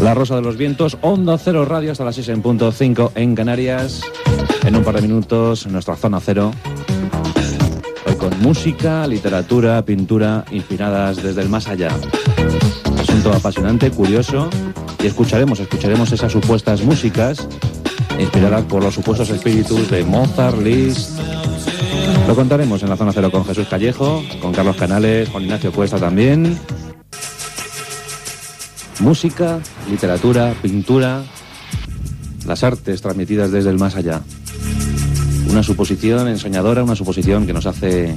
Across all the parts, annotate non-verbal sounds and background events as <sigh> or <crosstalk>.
La Rosa de los Vientos, Onda Cero Radio hasta las 6 en punto 5 en Canarias. En un par de minutos, nuestra zona cero. Hoy con música, literatura, pintura inspiradas desde el más allá. Asunto apasionante, curioso. Y escucharemos, escucharemos esas supuestas músicas inspiradas por los supuestos espíritus de Mozart, Liszt. Lo contaremos en la zona cero con Jesús Callejo, con Carlos Canales, Juan Ignacio Cuesta también. Música, literatura, pintura, las artes transmitidas desde el más allá. Una suposición ensoñadora, una suposición que nos hace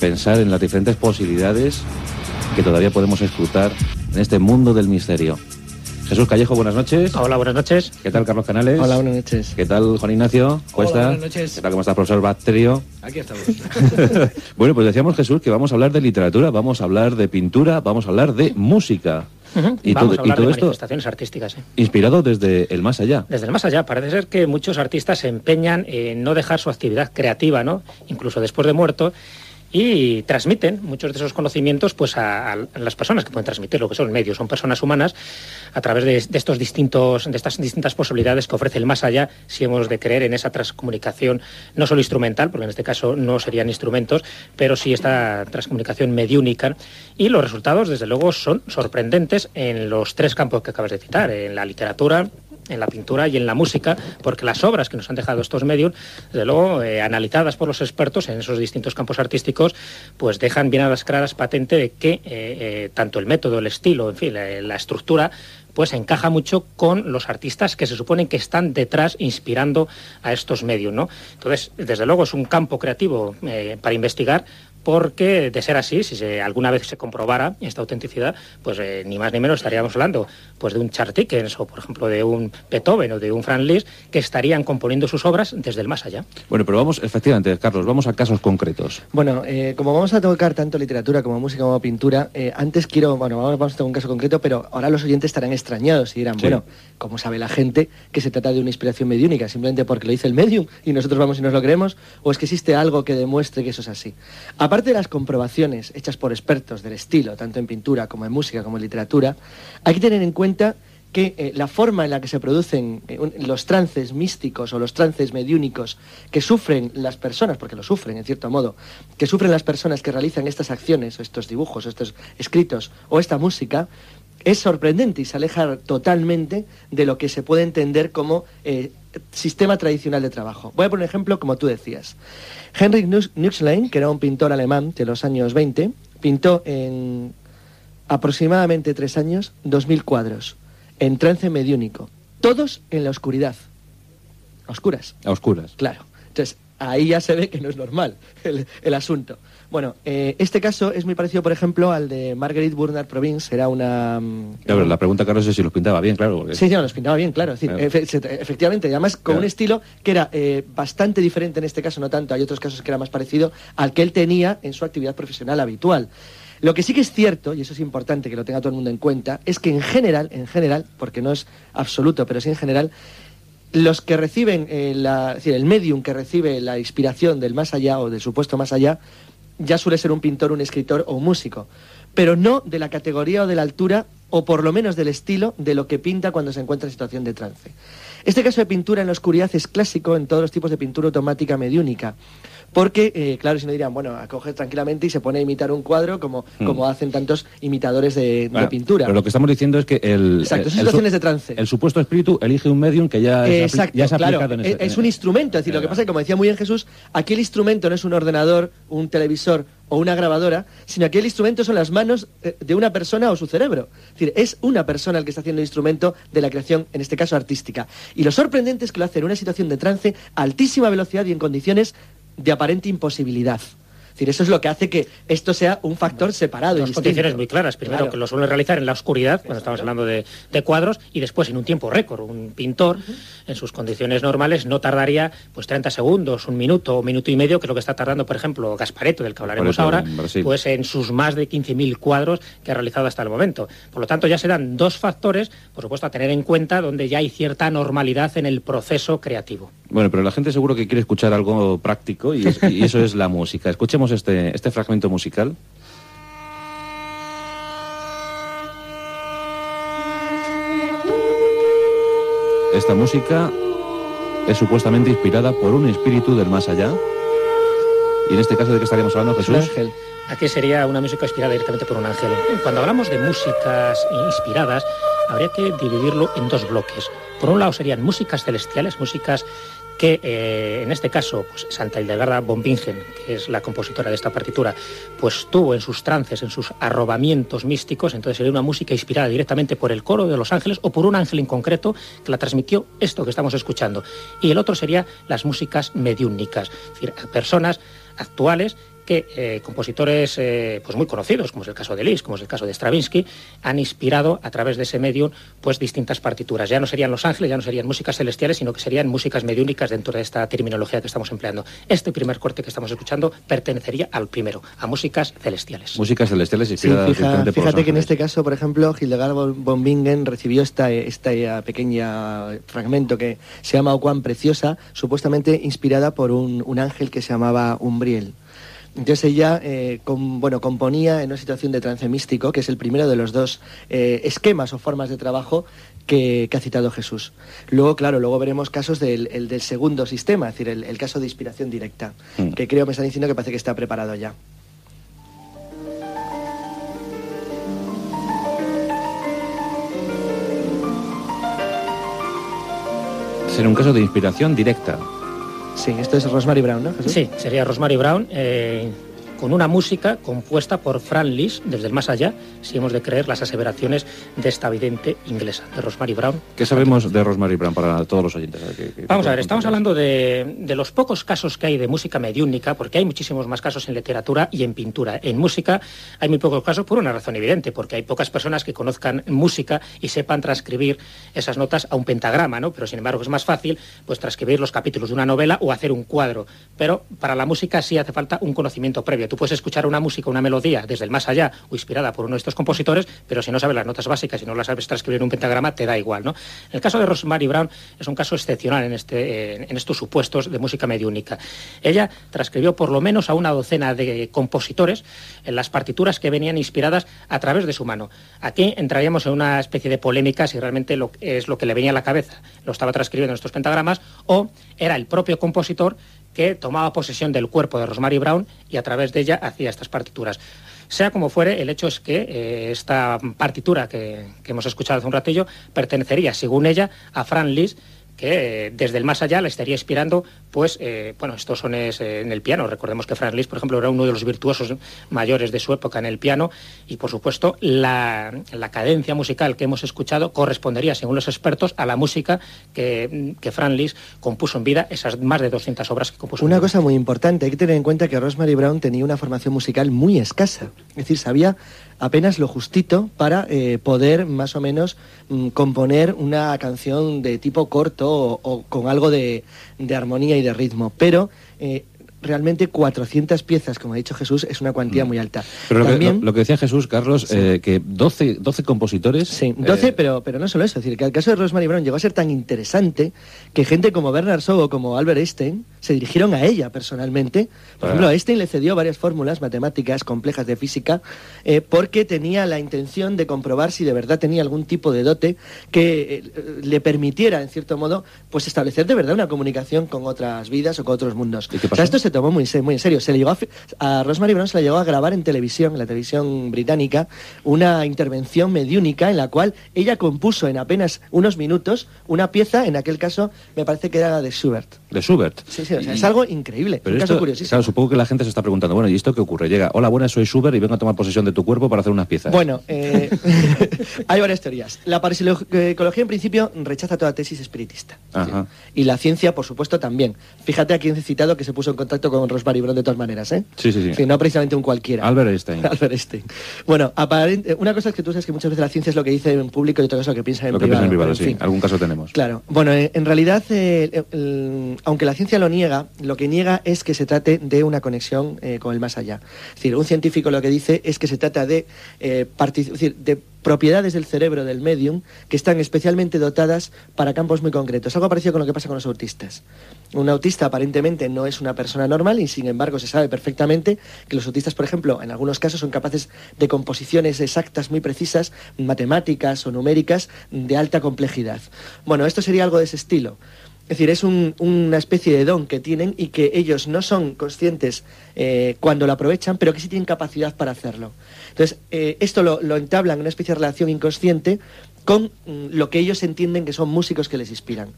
pensar en las diferentes posibilidades que todavía podemos escrutar en este mundo del misterio. Jesús Callejo, buenas noches. Hola, buenas noches. ¿Qué tal, Carlos Canales? Hola, buenas noches. ¿Qué tal, Juan Ignacio Cuesta? Hola, buenas noches. ¿Qué tal, cómo está, profesor Bacterio? Aquí estamos. <laughs> bueno, pues decíamos, Jesús, que vamos a hablar de literatura, vamos a hablar de pintura, vamos a hablar de música. Y, Vamos a hablar de manifestaciones artísticas. ¿eh? Inspirado desde el más allá. Desde el más allá. Parece ser que muchos artistas se empeñan en no dejar su actividad creativa, ¿no? Incluso después de muerto y transmiten muchos de esos conocimientos pues a, las personas que pueden transmitir lo que son medios, son personas humanas a través de, estos distintos, de estas distintas posibilidades que ofrece el más allá, si hemos de creer en esa transcomunicación no solo instrumental, porque en este caso no serían instrumentos, pero sí esta transcomunicación mediúnica. Y los resultados, desde luego, son sorprendentes en los tres campos que acabas de citar, en la literatura, en la pintura y en la música, porque las obras que nos han dejado estos medios, desde luego, eh, analizadas por los expertos en esos distintos campos artísticos, pues dejan bien a las claras patente de que eh, eh, tanto el método, el estilo, en fin, la, estructura, pues encaja mucho con los artistas que se suponen que están detrás inspirando a estos medios, ¿no? Entonces, desde luego es un campo creativo para investigar, porque de ser así, si se, alguna vez se comprobara esta autenticidad, pues eh, ni más ni menos estaríamos hablando pues de un Charles Dickens o por ejemplo de un Beethoven o de un Franz Liszt que estarían componiendo sus obras desde el más allá. Bueno, pero vamos, efectivamente, Carlos, vamos a casos concretos. Bueno, eh, como vamos a tocar tanto literatura como música como pintura, eh, antes quiero, bueno, vamos, a tener un caso concreto, pero ahora los oyentes estarán extrañados y dirán, bueno, ¿cómo sabe la gente que se trata de una inspiración mediúnica? ¿Simplemente porque lo dice el medium y nosotros vamos y nos lo creemos? ¿O es que existe algo que demuestre que eso es así? Aparte de las comprobaciones hechas por expertos del estilo, tanto en pintura como en música como en literatura, hay que tener en cuenta que eh, la forma en la que se producen eh, los trances místicos o los trances mediúnicos que sufren las personas, porque lo sufren en cierto modo, que sufren las personas que realizan estas acciones, o estos dibujos, o estos escritos o esta música, es sorprendente y se aleja totalmente de lo que se puede entender como eh, sistema tradicional de trabajo. Voy a poner un ejemplo como tú decías. Heinrich Nuxlein, que era un pintor alemán de los años 20, pintó en aproximadamente tres años 2.000 cuadros en trance mediúnico, todos en la oscuridad. A oscuras. A oscuras. Claro. Entonces, ahí ya se ve que no es normal el asunto. Bueno, eh, este caso es muy parecido, por ejemplo, al de Marguerite Burnard Province. Era una... Mm, claro, la pregunta, Carlos, es si los pintaba bien, claro. Sí, sí, los pintaba bien, claro. efectivamente, además con un estilo que era eh, bastante diferente en este caso, no tanto, hay otros casos que era más parecido al que él tenía en su actividad profesional habitual. Lo que sí que es cierto, y eso es importante que lo tenga todo el mundo en cuenta, es que en general, en general, porque no es absoluto, pero sí en general, los que reciben, eh, la, es decir, el medium que recibe la inspiración del más allá o del supuesto más allá, ya suele ser un pintor, un escritor o un músico, pero no de la categoría o de la altura o por lo menos del estilo de lo que pinta cuando se encuentra en situación de trance. Este caso de pintura en la oscuridad es clásico en todos los tipos de pintura automática mediúnica. Porque, eh, claro, si no dirían, bueno, acoge tranquilamente y se pone a imitar un cuadro como, hmm. como hacen tantos imitadores de, pintura. Pero lo que estamos diciendo es que el. Exacto, son situaciones de trance. El supuesto espíritu elige un medium que ya, es, ya aplicado en ese, Es un instrumento, es decir, lo que pasa es que, como decía muy bien Jesús, aquí el instrumento no es un ordenador, un televisor o una grabadora, sino que el instrumento son las manos eh, de una persona o su cerebro. Es decir, es una persona el que está haciendo el instrumento de la creación, en este caso artística. Y lo sorprendente es que lo hace en una situación de trance a altísima velocidad y en condiciones de aparente imposibilidad decir, eso es lo que hace que esto sea un factor separado. Dos condiciones muy claras. Primero, que lo suele realizar en la oscuridad, cuando estamos hablando de, cuadros, y después en un tiempo récord. Un pintor, en sus condiciones normales, no tardaría pues 30 segundos, un minuto, un minuto y medio, que es lo que está tardando, por ejemplo, Gaspareto, del que hablaremos ahora, pues en sus más de 15.000 cuadros que ha realizado hasta el momento. Por lo tanto, ya se dan dos factores, por supuesto, a tener en cuenta donde ya hay cierta normalidad en el proceso creativo. Bueno, pero la gente seguro que quiere escuchar algo práctico y, y eso es la música. Escuchemos este, este fragmento musical. Esta música es supuestamente inspirada por un espíritu del más allá. Y en este caso, ¿de qué estaríamos hablando, Jesús? Un ángel. Aquí sería una música inspirada directamente por un ángel. Cuando hablamos de músicas inspiradas, habría que dividirlo en dos bloques. Por un lado serían músicas celestiales, músicas que eh, en este caso pues, Santa Hildegarda von Bingen, que es la compositora de esta partitura, pues tuvo en sus trances, en sus arrobamientos místicos, entonces sería una música inspirada directamente por el coro de los ángeles o por un ángel en concreto que la transmitió esto que estamos escuchando. Y el otro sería las músicas mediúnicas, es decir, personas actuales que eh, compositores eh, pues muy conocidos, como es el caso de Liszt, como es el caso de Stravinsky, han inspirado a través de ese medium pues distintas partituras. Ya no serían los ángeles, ya no serían músicas celestiales, sino que serían músicas mediúnicas dentro de esta terminología que estamos empleando. Este primer corte que estamos escuchando pertenecería al primero, a músicas celestiales. Músicas celestiales sí, fíjate que en este caso, por ejemplo, Hildegard von Bingen recibió esta, esta pequeña fragmento que se llama O cuán preciosa, supuestamente inspirada por un, un ángel que se llamaba Umbriel. Entonces ella eh, bueno, componía en una situación de trance místico, que es el primero de los dos eh, esquemas o formas de trabajo que, ha citado Jesús. Luego, claro, luego veremos casos del, del segundo sistema, es decir, el, caso de inspiración directa, mm. que creo me están diciendo que parece que está preparado ya. Será un caso de inspiración directa. Sí, esto es Rosemary Brown, ¿no? Sí, sería Rosemary Brown. Eh, con una música compuesta por Fran Lis desde el más allá, si hemos de creer las aseveraciones de esta vidente inglesa, de Rosemary Brown. ¿Qué sabemos de Rosemary Brown para todos los oyentes? Vamos a ver, estamos hablando de, los pocos casos que hay de música mediúnica, porque hay muchísimos más casos en literatura y en pintura. En música hay muy pocos casos por una razón evidente, porque hay pocas personas que conozcan música y sepan transcribir esas notas a un pentagrama, ¿no? Pero sin embargo es más fácil pues transcribir los capítulos de una novela o hacer un cuadro. Pero para la música sí hace falta un conocimiento previo Tú puedes escuchar una música, una melodía desde el más allá o inspirada por uno de estos compositores, pero si no sabes las notas básicas y no las sabes transcribir en un pentagrama, te da igual. ¿no? El caso de Rosemary Brown es un caso excepcional en, este, en estos supuestos de música mediúnica. Ella transcribió por lo menos a una docena de compositores en las partituras que venían inspiradas a través de su mano. Aquí entraríamos en una especie de polémica si realmente lo, es lo que le venía a la cabeza. Lo estaba transcribiendo en estos pentagramas o era el propio compositor que tomaba posesión del cuerpo de Rosemary Brown y a través de ella hacía estas partituras. Sea como fuere, el hecho es que eh, esta partitura que, que, hemos escuchado hace un ratillo pertenecería, según ella, a Fran Liszt, que eh, desde el más allá le estaría inspirando, pues, eh, bueno, estos sones eh, en el piano. Recordemos que Franz Liszt, por ejemplo, era uno de los virtuosos mayores de su época en el piano y, por supuesto, la, cadencia musical que hemos escuchado correspondería, según los expertos, a la música que, que Franz Liszt compuso en vida, esas más de 200 obras que compuso. Una cosa muy importante, hay que tener en cuenta que Rosemary Brown tenía una formación musical muy escasa, es decir, sabía apenas lo justito para eh, poder más o menos mm, componer una canción de tipo corto o, con algo de, armonía y de ritmo. Pero eh, realmente 400 piezas, como ha dicho Jesús, es una cuantía mm. muy alta. Pero lo, que, lo, que, decía Jesús, Carlos, eh, que 12, 12 compositores... Sí, 12, pero, pero no solo eso. Es decir, que el caso de Rosemary Brown llegó a ser tan interesante que gente como Bernard Shaw o como Albert Einstein se dirigieron a ella personalmente. Por ejemplo, a Einstein le cedió varias fórmulas matemáticas complejas de física eh, porque tenía la intención de comprobar si de verdad tenía algún tipo de dote que eh, le permitiera, en cierto modo, pues establecer de verdad una comunicación con otras vidas o con otros mundos. O sea, esto se tomó muy, muy en serio. Se le llegó a, Rosemary Brown se le llegó a grabar en televisión, en la televisión británica, una intervención mediúnica en la cual ella compuso en apenas unos minutos una pieza, en aquel caso me parece que era de Schubert. De Schubert. Sí, sí, es algo increíble, Pero un caso curiosísimo. supongo que la gente se está preguntando, bueno, ¿y esto qué ocurre? Llega, hola, buenas, soy Schubert y vengo a tomar posesión de tu cuerpo para hacer unas piezas. Bueno, eh, <laughs> <laughs> hay varias teorías. La parapsicología, en principio, rechaza toda tesis espiritista. Y la ciencia, por supuesto, también. Fíjate a quién he citado que se puso en contacto con Rosmary Brown de todas maneras, ¿eh? Sí, sí, sí. no precisamente un cualquiera. Albert Einstein. <laughs> Albert Einstein. Bueno, una cosa es que tú sabes que muchas veces la ciencia es lo que dice en público y otra cosa es lo que piensa en privado. Lo que piensa en privado, sí. Algún caso tenemos. Claro. Bueno, eh, en realidad, eh, aunque la ciencia lo niega, lo que niega es que se trate de una conexión eh, con el más allá. Es decir, un científico lo que dice es que se trata de, eh, de propiedades del cerebro del medium que están especialmente dotadas para campos muy concretos. Algo parecido con lo que pasa con los autistas. Un autista aparentemente no es una persona normal y sin embargo se sabe perfectamente que los autistas, por ejemplo, en algunos casos son capaces de composiciones exactas muy precisas, matemáticas o numéricas de alta complejidad. Bueno, esto sería algo de ese estilo. Es decir, es una especie de don que tienen y que ellos no son conscientes eh, cuando lo aprovechan, pero que sí tienen capacidad para hacerlo. Entonces, eh, esto lo, lo entablan en una especie de relación inconsciente con mm, lo que ellos entienden que son músicos que les inspiran.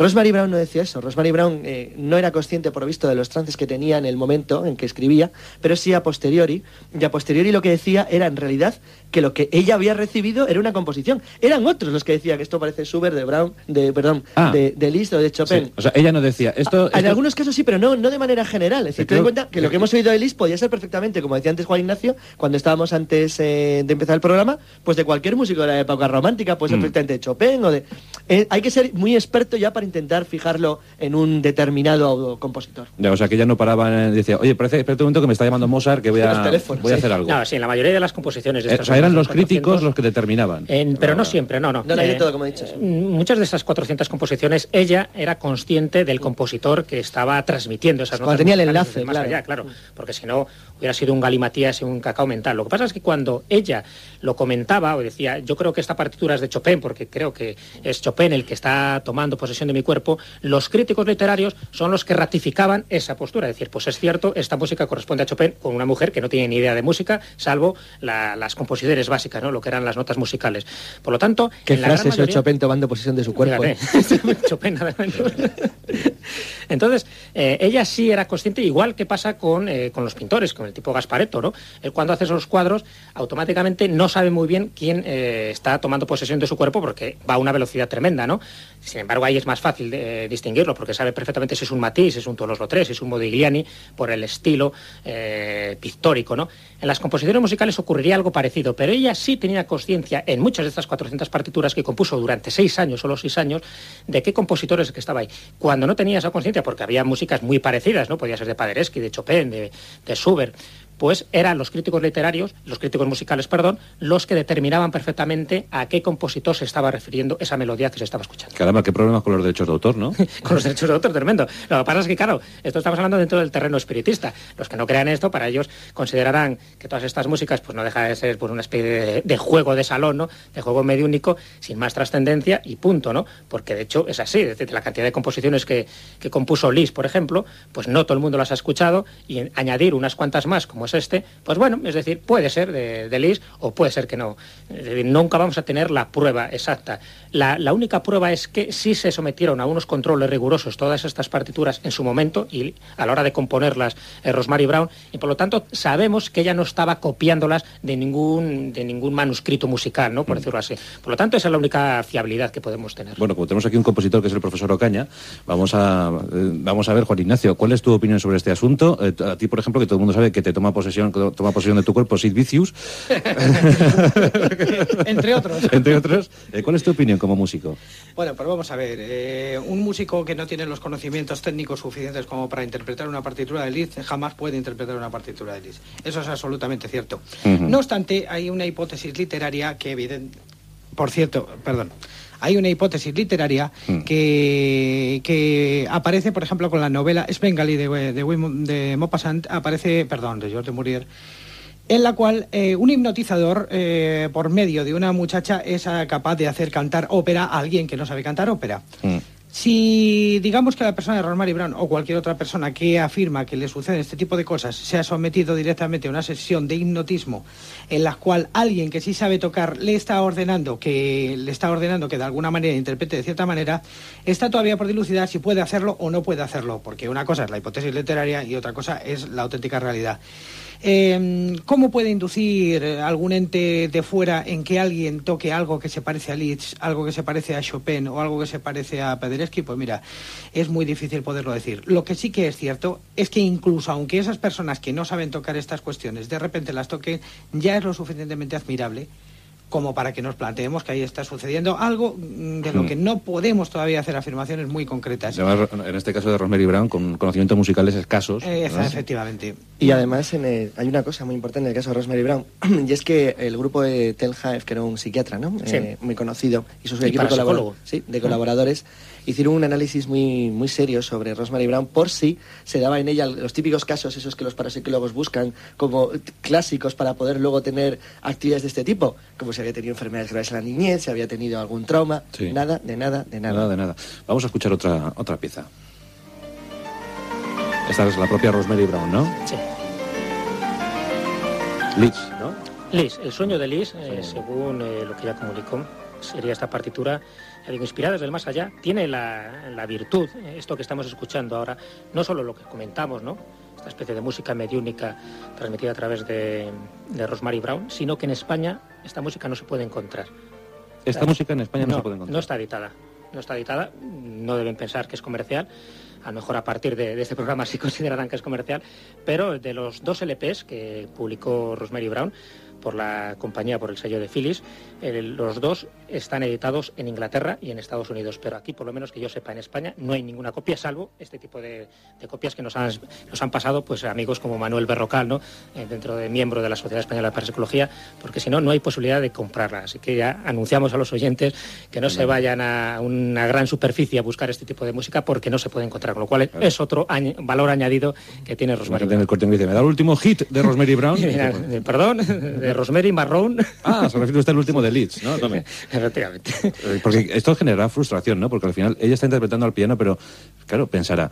Rosemary Brown no decía eso. Rosemary Brown eh, no era consciente, por visto, de los trances que tenía en el momento en que escribía, pero sí a posteriori. Y a posteriori lo que decía era, en realidad, que lo que ella había recibido era una composición. Eran otros los que decían que esto parece Schubert, de Brown, de, perdón, Ah. de, de Liszt o de Chopin. O sea, ella no decía esto. En esto- algunos casos sí, pero no, no de manera general. Es decir, ten en cuenta que lo que hemos oído de Liszt podía ser perfectamente, como decía antes Juan Ignacio, cuando estábamos antes eh, de empezar el programa, pues de cualquier músico de la época romántica, puede ser Mm. perfectamente de Chopin o de... Eh, hay que ser muy experto ya para intentar fijarlo en un determinado compositor. Ya, o sea, que ella no paraba y decía, oye, parece, espérate un momento que me está llamando Mozart, que voy a, voy a sí. hacer algo. No, sí, en la mayoría de las composiciones de Eh, o sea, eran los 400, críticos los que determinaban. En- pero no siempre, no, no. No, no, hay de Eh, todo, como he dicho, sí. Muchas de esas 400 composiciones, ella era consciente del compositor que estaba transmitiendo esas Cuando notas tenía el enlace, más claro. allá, claro, porque si no hubiera sido un galimatías y un cacao mental. Lo que pasa es que cuando ella lo comentaba o decía, yo creo que esta partitura es de Chopin, porque creo que es Chopin el que está tomando posesión de mi cuerpo, los críticos literarios son los que ratificaban esa postura, es decir, pues es cierto, esta música corresponde a Chopin con una mujer que no tiene ni idea de música, salvo la- las composiciones básicas, ¿no? lo que eran las notas musicales. Por lo tanto, Qué en la frase mayoría- Chopin tomando posesión de su cuerpo. Fíjate, <laughs> Chopin. <laughs> Entonces, eh, ella sí era consciente, igual que pasa con, eh, con los pintores, con el tipo Gasparetto, ¿no? Él cuando hace esos cuadros, automáticamente no sabe muy bien quién eh, está tomando posesión de su cuerpo porque va a una velocidad tremenda, ¿no? Sin embargo, ahí es más fácil eh, distinguirlo porque sabe perfectamente si es un Matisse, si es un Toulouse-Lautrec, si es un Modigliani, por el estilo eh, pictórico, ¿no? En las composiciones musicales ocurriría algo parecido, pero ella sí tenía conciencia en muchas de estas 400 partituras que compuso durante seis años, solo seis años, de qué compositores que estaba ahí. Cuando no tenía esa conciencia, porque había músicas muy parecidas, ¿no? Podía ser de Paderewski, de Chopin, de, de Schubert, pues eran los críticos literarios, los críticos musicales, perdón, los que determinaban perfectamente a qué compositor se estaba refiriendo esa melodía que se estaba escuchando. Caramba, qué problemas con los derechos de autor, ¿no? <laughs> con los derechos de autor, tremendo. Lo que pasa es que, claro, esto estamos hablando dentro del terreno espiritista. Los que no crean esto, para ellos considerarán que todas estas músicas pues no deja de ser pues, una especie de, de juego de salón, ¿no? De juego mediúnico, sin más trascendencia y punto, ¿no? Porque de hecho es así. Es decir, la cantidad de composiciones que, que compuso Liszt, por ejemplo, pues no todo el mundo las ha escuchado y añadir unas cuantas más, como es este, pues bueno, es decir, puede ser de, de Liszt o puede ser que no. Es decir, nunca vamos a tener la prueba exacta. La, la única prueba es que sí se sometieron a unos controles rigurosos todas estas partituras en su momento y a la hora de componerlas eh, Rosemary Brown y por lo tanto sabemos que ella no estaba copiándolas de ningún de ningún manuscrito musical, ¿no? Por decirlo así. Por lo tanto, esa es la única fiabilidad que podemos tener. Bueno, como tenemos aquí un compositor que es el profesor Ocaña, vamos a, eh, vamos a ver, Juan Ignacio, ¿cuál es tu opinión sobre este asunto? Eh, a ti, por ejemplo, que todo el mundo sabe que te toma posesión, toma posesión de tu cuerpo Sid Vicious, <laughs> Entre otros. <laughs> entre otros, eh, ¿cuál es tu opinión como músico? Bueno, pues vamos a ver. eh, un músico que no tiene los conocimientos técnicos suficientes como para interpretar una partitura de Liszt jamás puede interpretar una partitura de Liszt. Eso es absolutamente cierto. No obstante, hay una hipótesis literaria que evidente... Por cierto, perdón. Hay una hipótesis literaria Mm. que, que aparece, por ejemplo, con la novela Spengali de, de, de Maupassant, aparece, perdón, de George de Murier, en la cual eh, un hipnotizador, eh, por medio de una muchacha, es capaz de hacer cantar ópera a alguien que no sabe cantar ópera. Mm. Si digamos que la persona de Rosemary Brown o cualquier otra persona que afirma que le suceden este tipo de cosas se ha sometido directamente a una sesión de hipnotismo en la cual alguien que sí sabe tocar le está ordenando que le está ordenando que de alguna manera interprete de cierta manera, está todavía por dilucidar si puede hacerlo o no puede hacerlo, porque una cosa es la hipótesis literaria y otra cosa es la auténtica realidad. Eh, ¿Cómo puede inducir eh, algún ente de fuera en que alguien toque algo que se parece a Liszt, algo que se parece a Chopin o algo que se parece a Paderewski? Pues mira, es muy difícil poderlo decir. Lo que sí que es cierto es que incluso aunque esas personas que no saben tocar estas cuestiones de repente las toquen, ya es lo suficientemente admirable como para que nos planteemos que ahí está sucediendo algo mm, de lo Mm. que no podemos todavía hacer afirmaciones muy concretas. Además, en este caso de Rosemary Brown, con conocimientos musicales escasos. Eh, efectivamente. Y además en el- hay una cosa muy importante en el caso de Rosemary Brown, <clears throat> y es que el grupo de Tel Haef, que era un psiquiatra ¿no? Sí. Eh, muy conocido, y sus Y equipos de, parapsicólogo. sí, de colaboradores, hicieron un análisis muy, muy serio sobre Rosemary Brown por si se daba en ella los típicos casos, esos que los parapsicólogos buscan como clásicos para poder luego tener actividades de este tipo, como si había tenido enfermedades graves en la niñez, si había tenido algún trauma, Sí. nada, de nada, de nada. Nada de nada. Vamos a escuchar otra, otra pieza. Esta es la propia Rosemary Brown, ¿no? Sí. Liz, ¿no? Liz, el sueño de Liz, eh, según eh, lo que ella comunicó, sería esta partitura, ya digo, inspirada desde el más allá, tiene la, la virtud, esto que estamos escuchando ahora, no solo lo que comentamos, ¿no? Esta especie de música mediúnica transmitida a través de, de Rosemary Brown, sino que en España esta música no se puede encontrar. Esta música en España no, se puede encontrar. No está editada. No está editada. No deben pensar que es comercial. A lo mejor a partir de, de este programa sí <laughs> considerarán que es comercial. Pero de los dos LPs que publicó Rosemary Brown por la compañía, por el sello de Phyllis, el- los dos están editados en Inglaterra y en Estados Unidos. Pero aquí, por lo menos que yo sepa, en España no hay ninguna copia, salvo este tipo de, de copias que nos han, nos han pasado pues amigos como Manuel Berrocal, ¿no? Eh, dentro de miembro de la Sociedad Española de Parapsicología, porque si no, no hay posibilidad de comprarla. Así que ya anunciamos a los oyentes que no se vayan a una gran superficie a buscar este tipo de música porque no se puede encontrar, con lo cual es otro añ- valor añadido que tiene Rosemary. el corte me da el último hit de Rosemary Brown. <laughs> Mira, eh, perdón, <laughs> de Rosemary Marrón. ah, se refiere usted al último de Leeds, ¿no? Tome. Efectivamente. Eh, Porque esto generará frustración, ¿no? Porque al final ella está interpretando al piano, pero claro, pensará,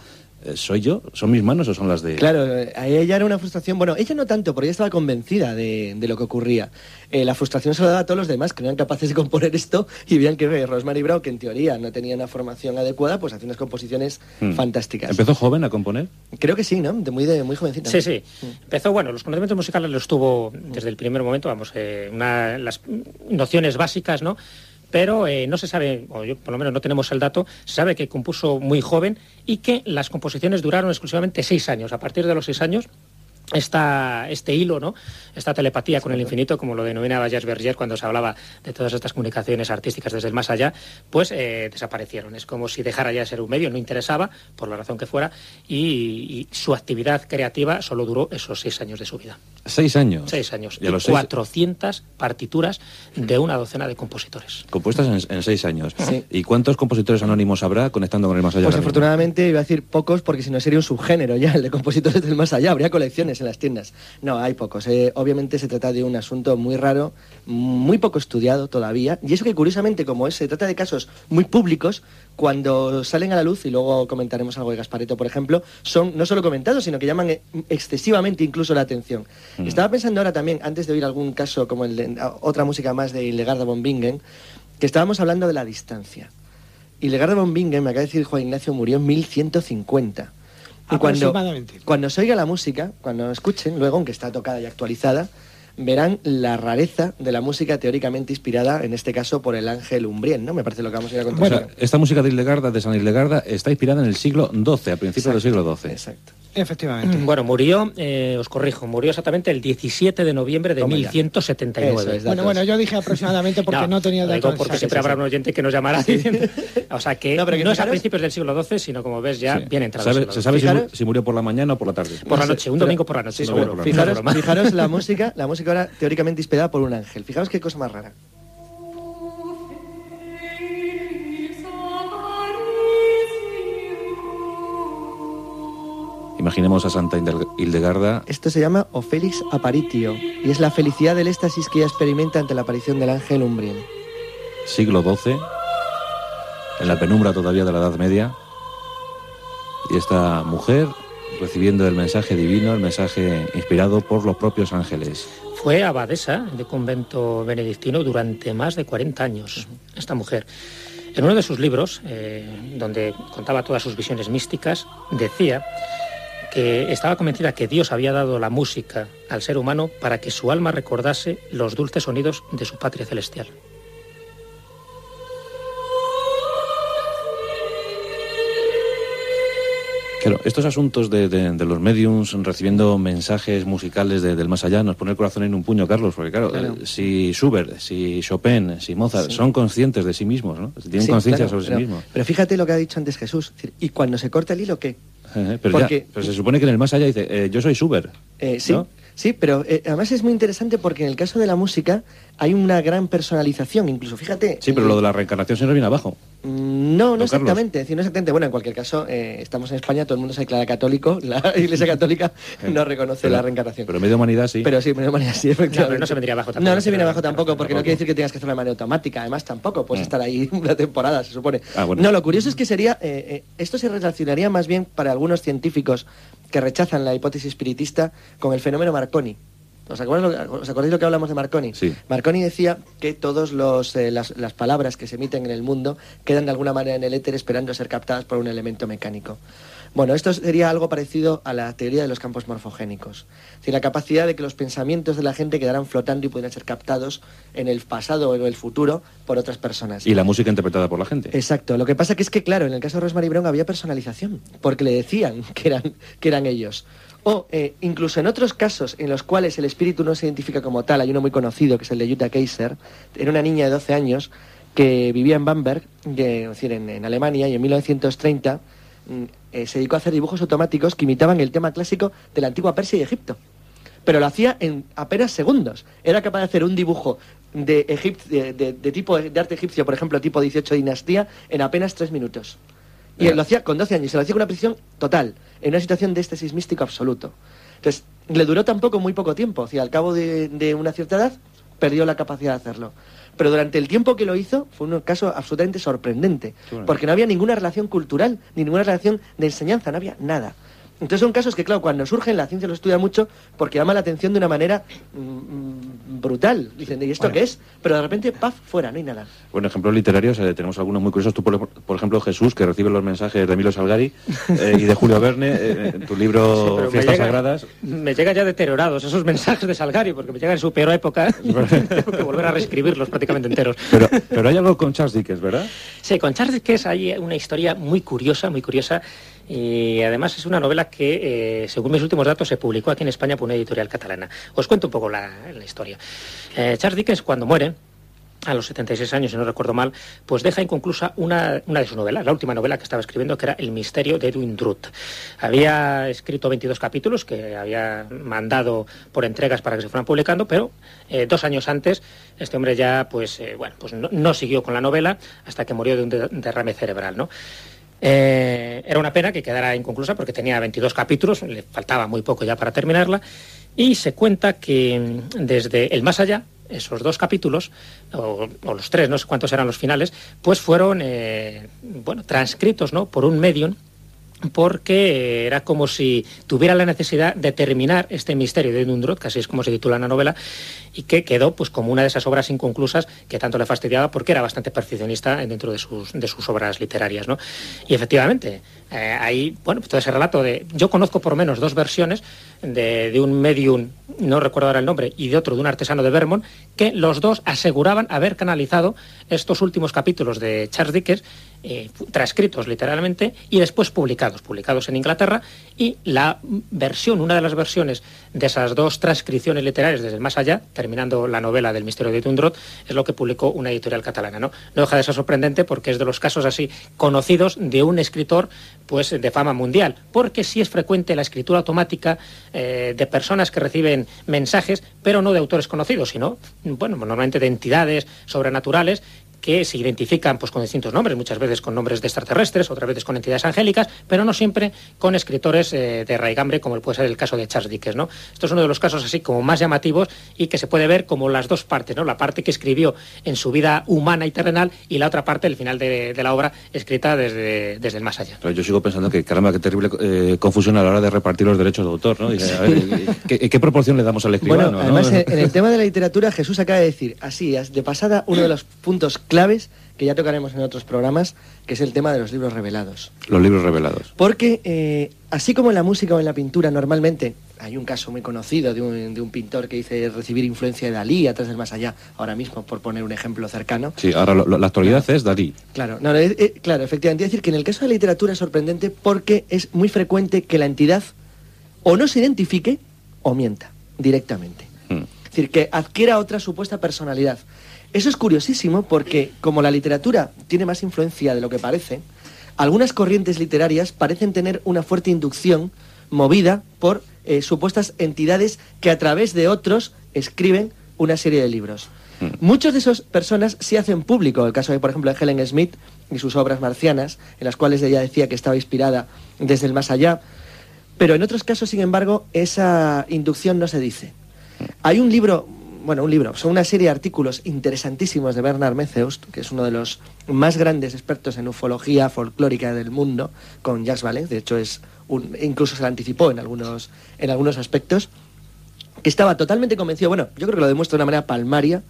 ¿soy yo? ¿Son mis manos o son las de...? Claro, eh, a ella era una frustración. Bueno, ella no tanto, porque ella estaba convencida de, de lo que ocurría. Eh, la frustración se la daba a todos los demás que no eran capaces de componer esto y veían que eh, Rosemary Brown, que en teoría no tenía una formación adecuada, pues hacía unas composiciones Hmm. fantásticas. ¿Empezó joven a componer? Creo que sí, ¿no? De muy, de, muy jovencita. Sí, sí. Empezó, bueno, los conocimientos musicales los tuvo desde el primer momento, vamos, eh, una- las nociones básicas, ¿no? Pero eh, no se sabe, o por lo menos no tenemos el dato, se sabe que compuso muy joven y que las composiciones duraron exclusivamente seis años. A partir de los seis años, esta, este hilo, ¿no? esta telepatía con el infinito, como lo denominaba Jacques Berger cuando se hablaba de todas estas comunicaciones artísticas desde el más allá, pues eh, desaparecieron. Es como si dejara ya de ser un medio, no interesaba, por la razón que fuera, y, y su actividad creativa solo duró esos seis años de su vida. Seis años. Seis años. Y a Y los seis- 400 partituras de una docena de compositores. Compuestas en, en seis años. Sí. ¿Y cuántos compositores anónimos habrá conectando con el más allá? Pues afortunadamente iba a decir pocos porque si no sería un subgénero ya el de compositores del más allá, habría colecciones en las tiendas. No, hay pocos. eh. Obviamente se trata de un asunto muy raro, muy poco estudiado todavía, y eso que curiosamente como es, se trata de casos muy públicos, cuando salen a la luz, y luego comentaremos algo de Gaspareto, por ejemplo, son no solo comentados, sino que llaman eh, excesivamente incluso la atención. Mm. Estaba pensando ahora también, antes de oír algún caso como el de otra música más de Hildegarda von Bingen, que estábamos hablando de la distancia. Hildegarda von Bingen, me acaba de decir Juan Ignacio, murió en 1150. Y cuando, Aproximadamente. cuando se oiga la música, cuando escuchen, luego, aunque está tocada y actualizada, verán la rareza de la música teóricamente inspirada, en este caso, por el ángel Umbrien, ¿no? Me parece lo que vamos a ir a contar. sea, esta música de Hildegarda, de San Hildegarda, está inspirada en el siglo XII, a principios del siglo XII. Exacto. Efectivamente. Bueno, murió, eh, os corrijo, murió exactamente el 17 de noviembre de Toma ya. 1179. Eso es, Bueno, bueno, yo dije aproximadamente porque <laughs> no, tenía datos. digo porque siempre habrá un oyente que nos llamará diciendo. <laughs> O sea que No, no, pero que es a principios del siglo XII, sino como ves ya Sí. bien entrado. ¿Sabe- ¿Se sabe si, Fijaros- si murió por la mañana o por la tarde? Por la No noche, un pero- domingo por la noche, seguro. Fijaros, fijaros la <laughs> música, la música ahora teóricamente inspirada por un ángel. Fijaros qué cosa más rara. Imaginemos a Santa Hildeg- Hildegarda. Esto se llama Ofelix Aparitio y es la felicidad del éxtasis que ella experimenta ante la aparición del ángel Umbrien. siglo XII, en la penumbra todavía de la Edad Media, y esta mujer recibiendo el mensaje divino, el mensaje inspirado por los propios ángeles. Fue abadesa de convento benedictino durante más de 40 años, esta mujer. En uno de sus libros, eh, donde contaba todas sus visiones místicas, decía que estaba convencida que Dios había dado la música al ser humano para que su alma recordase los dulces sonidos de su patria celestial. Claro, estos asuntos de, de- de los mediums recibiendo mensajes musicales de- del más allá nos pone el corazón en un puño, Carlos, porque claro, Claro. eh, si Schubert, si Chopin, si Mozart Sí. son conscientes de sí mismos, ¿no? Tienen Sí, conciencia claro, sobre pero, sí mismos. Pero fíjate lo que ha dicho antes Jesús. ¿Y cuando se corta el hilo qué? Eh, pero, Porque- ya, pero se supone que en el más allá dice, eh, yo soy Schubert. Eh, sí, ¿no? Sí, pero eh, además es muy interesante porque en el caso de la música hay una gran personalización, incluso fíjate. Sí, pero lo de la reencarnación se nos viene abajo. Mm, No, no exactamente. Es decir, no exactamente. Bueno, en cualquier caso, eh, estamos en España, todo el mundo se declara católico, la <laughs> Iglesia <laughs> Católica no reconoce Pero- la reencarnación. Pero medio humanidad sí. Pero sí, manera manera sí, efectivamente. No, pero no se vendría abajo tampoco. No, no se viene abajo tampoco, porque no quiere decir que tengas que hacerlo de manera automática. Además, tampoco puedes Mm. estar ahí <laughs> una temporada, se supone. Ah, bueno. No, lo curioso es que sería. eh, eh, esto se relacionaría más bien para algunos científicos que rechazan la hipótesis espiritista con el fenómeno Marconi. ¿Os acordáis, lo, os acordáis lo que hablamos de Marconi? Sí. Marconi decía que todas las, las palabras que se emiten en el mundo quedan de alguna manera en el éter esperando ser captadas por un elemento mecánico. Bueno, esto sería algo parecido a la teoría de los campos morfogénicos. Es decir, la capacidad de que los pensamientos de la gente quedaran flotando y pudieran ser captados en el pasado o en el futuro por otras personas. Y la música interpretada por la gente. Exacto. Lo que pasa que es que, claro, en el caso de Rosemary Brown había personalización, porque le decían que eran, que eran ellos. O eh, incluso en otros casos en los cuales el espíritu no se identifica como tal, hay uno muy conocido que es el de Jutta Kaiser, era una niña de 12 años que vivía en Bamberg, que- es decir, en, Alemania, y en 1930 mm, eh, se dedicó a hacer dibujos automáticos que imitaban el tema clásico de la antigua Persia y Egipto pero lo hacía en apenas segundos. Era capaz de hacer un dibujo de- de tipo de arte egipcio, por ejemplo, tipo 18 dinastía, en apenas tres minutos. Y Ya. lo hacía con 12 años, se lo hacía con una precisión total, en una situación de estesis místico absoluto. Entonces, le duró tampoco muy poco tiempo, o sea, al cabo de, de una cierta edad, perdió la capacidad de hacerlo. Pero durante el tiempo que lo hizo, fue un caso absolutamente sorprendente, bueno. porque no había ninguna relación cultural, ni ninguna relación de enseñanza, no había nada. Entonces son casos que, claro, cuando surgen, la ciencia lo estudia mucho porque llama la atención de una manera mm, mm, brutal. Dicen, ¿y esto Bueno. qué es? Pero de repente, paf, fuera, no hay nada. Bueno, ejemplos literarios, eh, tenemos algunos muy curiosos. Tú, por, por ejemplo, Jesús, que recibe los mensajes de Emilio Salgari <laughs> eh, y de Julio Verne, eh, en tu Sí, libro me Fiestas llega- Sagradas. Me llegan ya deteriorados esos mensajes de Salgari, porque me llegan en su peor época <laughs> y <laughs> tengo que volver a reescribirlos prácticamente enteros. Pero, pero hay algo con Charles Dickens, ¿verdad? Sí, con Charles Dickens hay una historia muy curiosa, muy curiosa, y además es una novela que, eh, según mis últimos datos, se publicó aquí en España por una editorial catalana. Os cuento un poco la, historia. Eh, Charles Dickens, cuando muere, a los 76 años, si no recuerdo mal, pues deja inconclusa una, de sus novelas, la última novela que estaba escribiendo, que era El misterio de Edwin Drood. Había escrito 22 capítulos que había mandado por entregas para que se fueran publicando, pero eh, dos años antes este hombre ya, pues, bueno, pues no, no siguió con la novela hasta que murió de un de- derrame cerebral, ¿no? Eh, era una pena que quedara inconclusa porque tenía 22 capítulos, le faltaba muy poco ya para terminarla, y se cuenta que mm, desde el más allá, esos dos capítulos, o, los tres, no sé cuántos eran los finales, pues fueron eh, bueno, transcritos ¿no? por un medium porque era como si tuviera la necesidad de terminar este misterio de Edmund que así es como se titula la novela, y que quedó pues como una de esas obras inconclusas que tanto le fastidiaba porque era bastante perfeccionista dentro de sus, de sus obras literarias. ¿no? Y efectivamente, eh, ahí, bueno, pues todo ese relato de... Yo conozco por menos dos versiones de, de un medium, no recuerdo ahora el nombre, y de otro, de un artesano de Vermont, que los dos aseguraban haber canalizado estos últimos capítulos de Charles Dickens, eh, transcritos literalmente, y después publicados, publicados en Inglaterra, y la versión, una de las versiones de esas dos transcripciones literarias desde más allá, terminando la novela del misterio de Tundrot, es lo que publicó una editorial catalana. ¿no? no deja de ser sorprendente porque es de los casos así conocidos de un escritor pues de fama mundial, porque sí es frecuente la escritura automática eh, de personas que reciben mensajes, pero no de autores conocidos, sino, bueno, normalmente de entidades sobrenaturales que se identifican pues, con distintos nombres, muchas veces con nombres de extraterrestres, otras veces con entidades angélicas, pero no siempre con escritores eh, de raigambre, como puede ser el caso de Charles Dickens. ¿no? Esto es uno de los casos así como más llamativos y que se puede ver como las dos partes, ¿no? la parte que escribió en su vida humana y terrenal y la otra parte, el final de, de la obra, escrita desde, desde el más allá. Pero yo sigo pensando que, caramba, qué terrible eh, confusión a la hora de repartir los derechos de autor, ¿no? Dice, a ver, <laughs> ¿qué, qué proporción le damos al escribano? Bueno, no? además en, en <laughs> el tema de la literatura, Jesús acaba de decir, así, as- de pasada, uno de los puntos claves que ya tocaremos en otros programas, que es el tema de los libros revelados. Los libros revelados. Porque, eh, así como en la música o en la pintura, normalmente hay un caso muy conocido de un, de un pintor que dice recibir influencia de Dalí a través del más allá, ahora mismo, por poner un ejemplo cercano. Sí, ahora lo- lo- la actualidad es Dalí. Claro, no, eh, eh, claro, efectivamente. Es decir, que en el caso de la literatura es sorprendente porque es muy frecuente que la entidad o no se identifique o mienta directamente. Mm. Es decir, que adquiera otra supuesta personalidad. Eso es curiosísimo porque como la literatura tiene más influencia de lo que parece, algunas corrientes literarias parecen tener una fuerte inducción movida por eh, supuestas entidades que a través de otros escriben una serie de libros. Muchos de esas personas sí hacen público, el caso de, por ejemplo, de Helen Smith y sus obras marcianas, en las cuales ella decía que estaba inspirada desde el más allá, pero en otros casos, sin embargo, esa inducción no se dice. Hay un libro, bueno, un libro, son una serie de artículos interesantísimos de Bernard Metheus, que es uno de los más grandes expertos en ufología folclórica del mundo, con Jacques Vallée, de hecho es un, incluso se la anticipó en algunos, en algunos aspectos, que estaba totalmente convencido, bueno, yo creo que lo demuestra de una manera palmaria,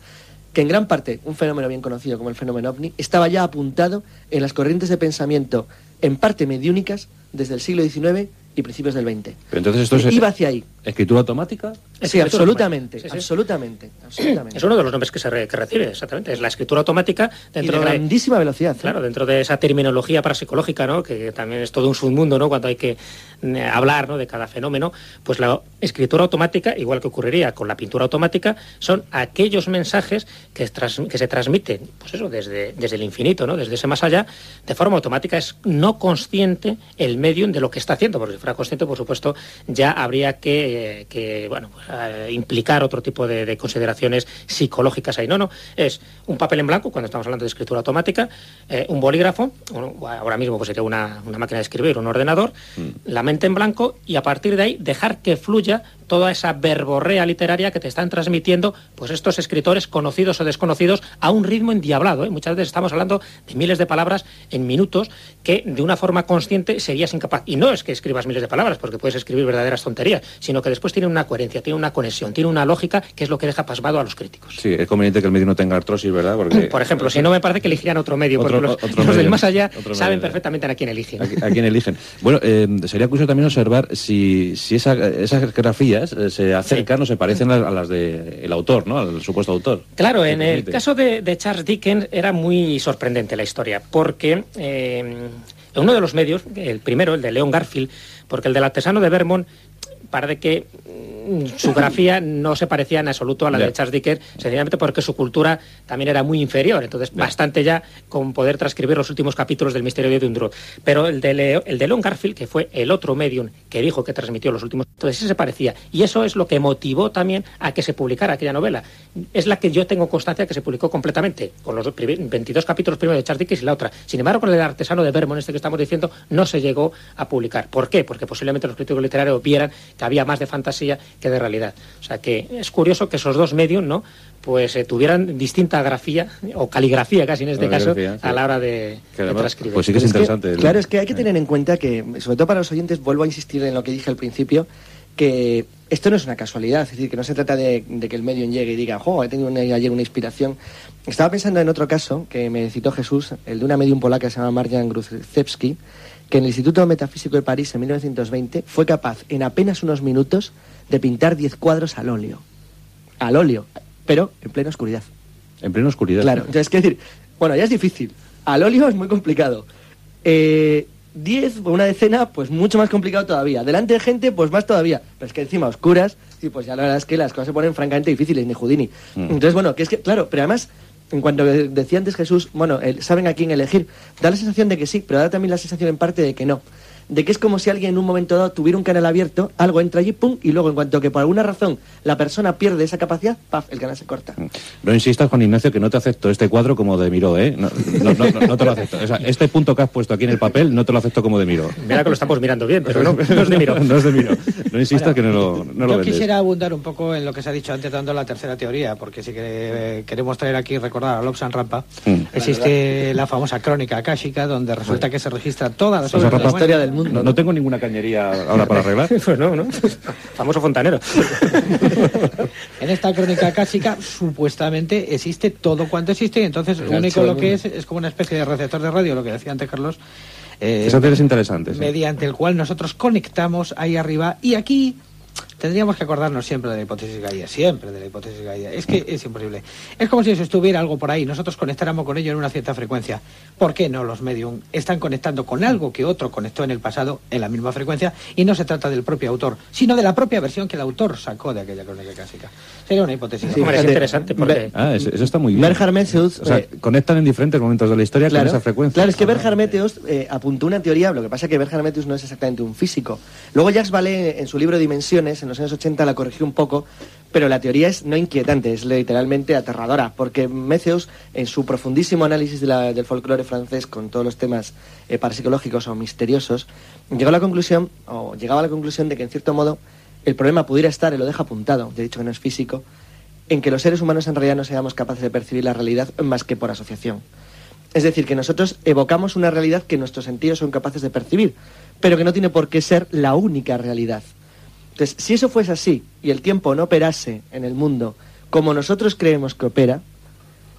que en gran parte un fenómeno bien conocido como el fenómeno ovni estaba ya apuntado en las corrientes de pensamiento, en parte mediúnicas, desde el siglo XIX y principios del XX. Pero entonces esto es Iba hacia ahí. escritura automática. Es Sí, absolutamente, automática. Sí, sí. absolutamente, absolutamente. Es uno de los nombres que se re- que recibe, exactamente. Es la escritura automática y de dentro de, grandísima velocidad. ¿eh? Claro, dentro de esa terminología parapsicológica, ¿no? que también es todo un submundo ¿no? cuando hay que eh, hablar ¿no? de cada fenómeno, pues la escritura automática, igual que ocurriría con la pintura automática, son aquellos mensajes que, tras- que se transmiten pues eso, desde, desde el infinito, ¿no? desde ese más allá, de forma automática. Es no consciente el medium de lo que está haciendo, porque si fuera consciente, por supuesto, ya habría que, eh, que, bueno, pues, eh, implicar otro tipo de, de consideraciones psicológicas ahí. No, no, es un papel en blanco, cuando estamos hablando de escritura automática, eh, un bolígrafo, un- ahora mismo pues sería una, una máquina de escribir, un ordenador, la mente en blanco y a partir de ahí dejar que fluya toda esa verborrea literaria que te están transmitiendo pues estos escritores conocidos o desconocidos a un ritmo endiablado. ¿eh? Muchas veces estamos hablando de miles de palabras en minutos que de una forma consciente serías incapaz. Y no es que escribas miles de palabras, porque puedes escribir verdaderas tonterías, sino que después tiene una coherencia, tiene una conexión, tiene una lógica que es lo que deja pasmado a los críticos. Sí, es conveniente que el medio no tenga artrosis, ¿verdad? Porque, Por ejemplo, si no me parece que elegirían otro medio, Otro- porque los, otro los medio, del más allá saben medio. perfectamente a quién eligen. ¿A, qui- a quién eligen? Bueno, eh, sería curioso también observar si, si esa- esas grafías eh, se acercan o se parecen a, las del autor, ¿no? Al supuesto autor. Claro, en el caso de, de Charles Dickens era muy sorprendente la historia, porque eh, en uno de los medios, el primero, el de Leon Garfield, porque el del artesano de Vermont, parece que mm, su grafía no se parecía en absoluto a la de Charles Dickens, sencillamente porque su cultura también era muy inferior, entonces bastante ya con poder transcribir los últimos capítulos del Misterio de Dundro. Pero el de, Leo- el de Leon Garfield, que fue el otro medium que dijo que transmitió los últimos, entonces ese se parecía. Y eso es lo que motivó también a que se publicara aquella novela. Es la que yo tengo constancia que se publicó completamente, con los pri- 22 capítulos primero de Charles Dickens y la otra. Sin embargo, con el artesano de Vermont, este que estamos diciendo, no se llegó a publicar. ¿Por qué? Porque posiblemente los críticos literarios vieran que había más de fantasía que de realidad. O sea que es curioso que esos dos medios, ¿no? Pues eh, tuvieran distinta grafía, o caligrafía casi en este caso, sí. a la hora de, transcribir. pues sí que es Es que, interesante. el- claro, es que hay que tener en cuenta que, sobre todo para los oyentes, vuelvo a insistir en lo que dije al principio, que esto no es una casualidad, es decir, que no se trata de, de que el medium llegue y diga, jo, he tenido una- ayer una inspiración. Estaba pensando en otro caso que me citó Jesús, el de una medium polaca que se llama Marian Gruszewski, que en el Instituto Metafísico de París en 1920 fue capaz en apenas unos minutos de pintar 10 cuadros al óleo. Al óleo, pero en plena oscuridad. En plena oscuridad. Claro, entonces, quiero decir, bueno, ya es difícil. Al óleo es muy complicado. Eh, diez o una decena, pues mucho más complicado todavía. Delante de gente, pues más todavía. Pero es que encima oscuras, y pues ya la verdad es que las cosas se ponen francamente difíciles, ni Houdini. Mm. Entonces, bueno, que es que, claro, pero además, en cuanto decía antes Jesús, bueno, el- saben a quién elegir. Da la sensación de que sí, pero da también la sensación en parte de que no. De que es como si alguien en un momento dado tuviera un canal abierto, algo entra allí, pum, y luego en cuanto que por alguna razón la persona pierde esa capacidad, paf, el canal se corta. No insistas, Juan Ignacio, que no te acepto este cuadro como de Miró, ¿eh? No, no, no, no- no te lo acepto. O sea, este punto que has puesto aquí en el papel no te lo acepto como de Miró. Mira que lo estamos mirando bien, pero no, no es de miro. <laughs> no es de Miró. No insistas que no lo, no lo Yo vendes. quisiera abundar un poco en lo que se ha dicho antes dando la tercera teoría, porque si que, eh, queremos traer aquí y recordar a Lobsan Rampa, Mm. existe la famosa crónica akáshica donde resulta que se registra Rampa. la historia del mundo. No, no tengo ninguna cañería ahora para arreglar. <laughs> Pues no, ¿no? Famoso fontanero. <laughs> En esta crónica akáshica supuestamente existe todo cuanto existe y entonces lo único lo que es es como una especie de receptor de radio, lo que decía antes Carlos. eh, Eso es interesante. sí. mediante el cual nosotros conectamos ahí arriba y aquí tendríamos que acordarnos siempre de la hipótesis Gaia, siempre de la hipótesis Gaia. Es que es imposible. Es como si eso estuviera algo por ahí, nosotros conectáramos con ello en una cierta frecuencia. ¿Por qué no los medium están conectando con algo que otro conectó en el pasado en la misma frecuencia y no se trata del propio autor, sino de la propia versión que el autor sacó de aquella crónica clásica? Sería una hipótesis. Sí, es interesante porque... Ah, eso, está muy bien. Berhard Metzeus... O sea, eh, conectan en diferentes momentos de la historia con esa frecuencia. Claro, es que Berhard Metzeus eh, apuntó una teoría, lo que pasa es que Berhard Metzeus no es exactamente un físico. Luego Jacques Vallée, en su libro Dimensiones, en los años 80, la corrigió un poco, pero la teoría es no inquietante, es literalmente aterradora, porque Metzeus, en su profundísimo análisis del folclore francés con todos los temas eh, parapsicológicos o misteriosos, llegó a la conclusión, o llegaba a la conclusión de que en cierto modo el problema pudiera estar, y lo deja apuntado, de dicho que no es físico, en que los seres humanos en realidad no seamos capaces de percibir la realidad más que por asociación. Es decir, que nosotros evocamos una realidad que nuestros sentidos son capaces de percibir, pero que no tiene por qué ser la única realidad. Entonces, si eso fuese así y el tiempo no operase en el mundo como nosotros creemos que opera,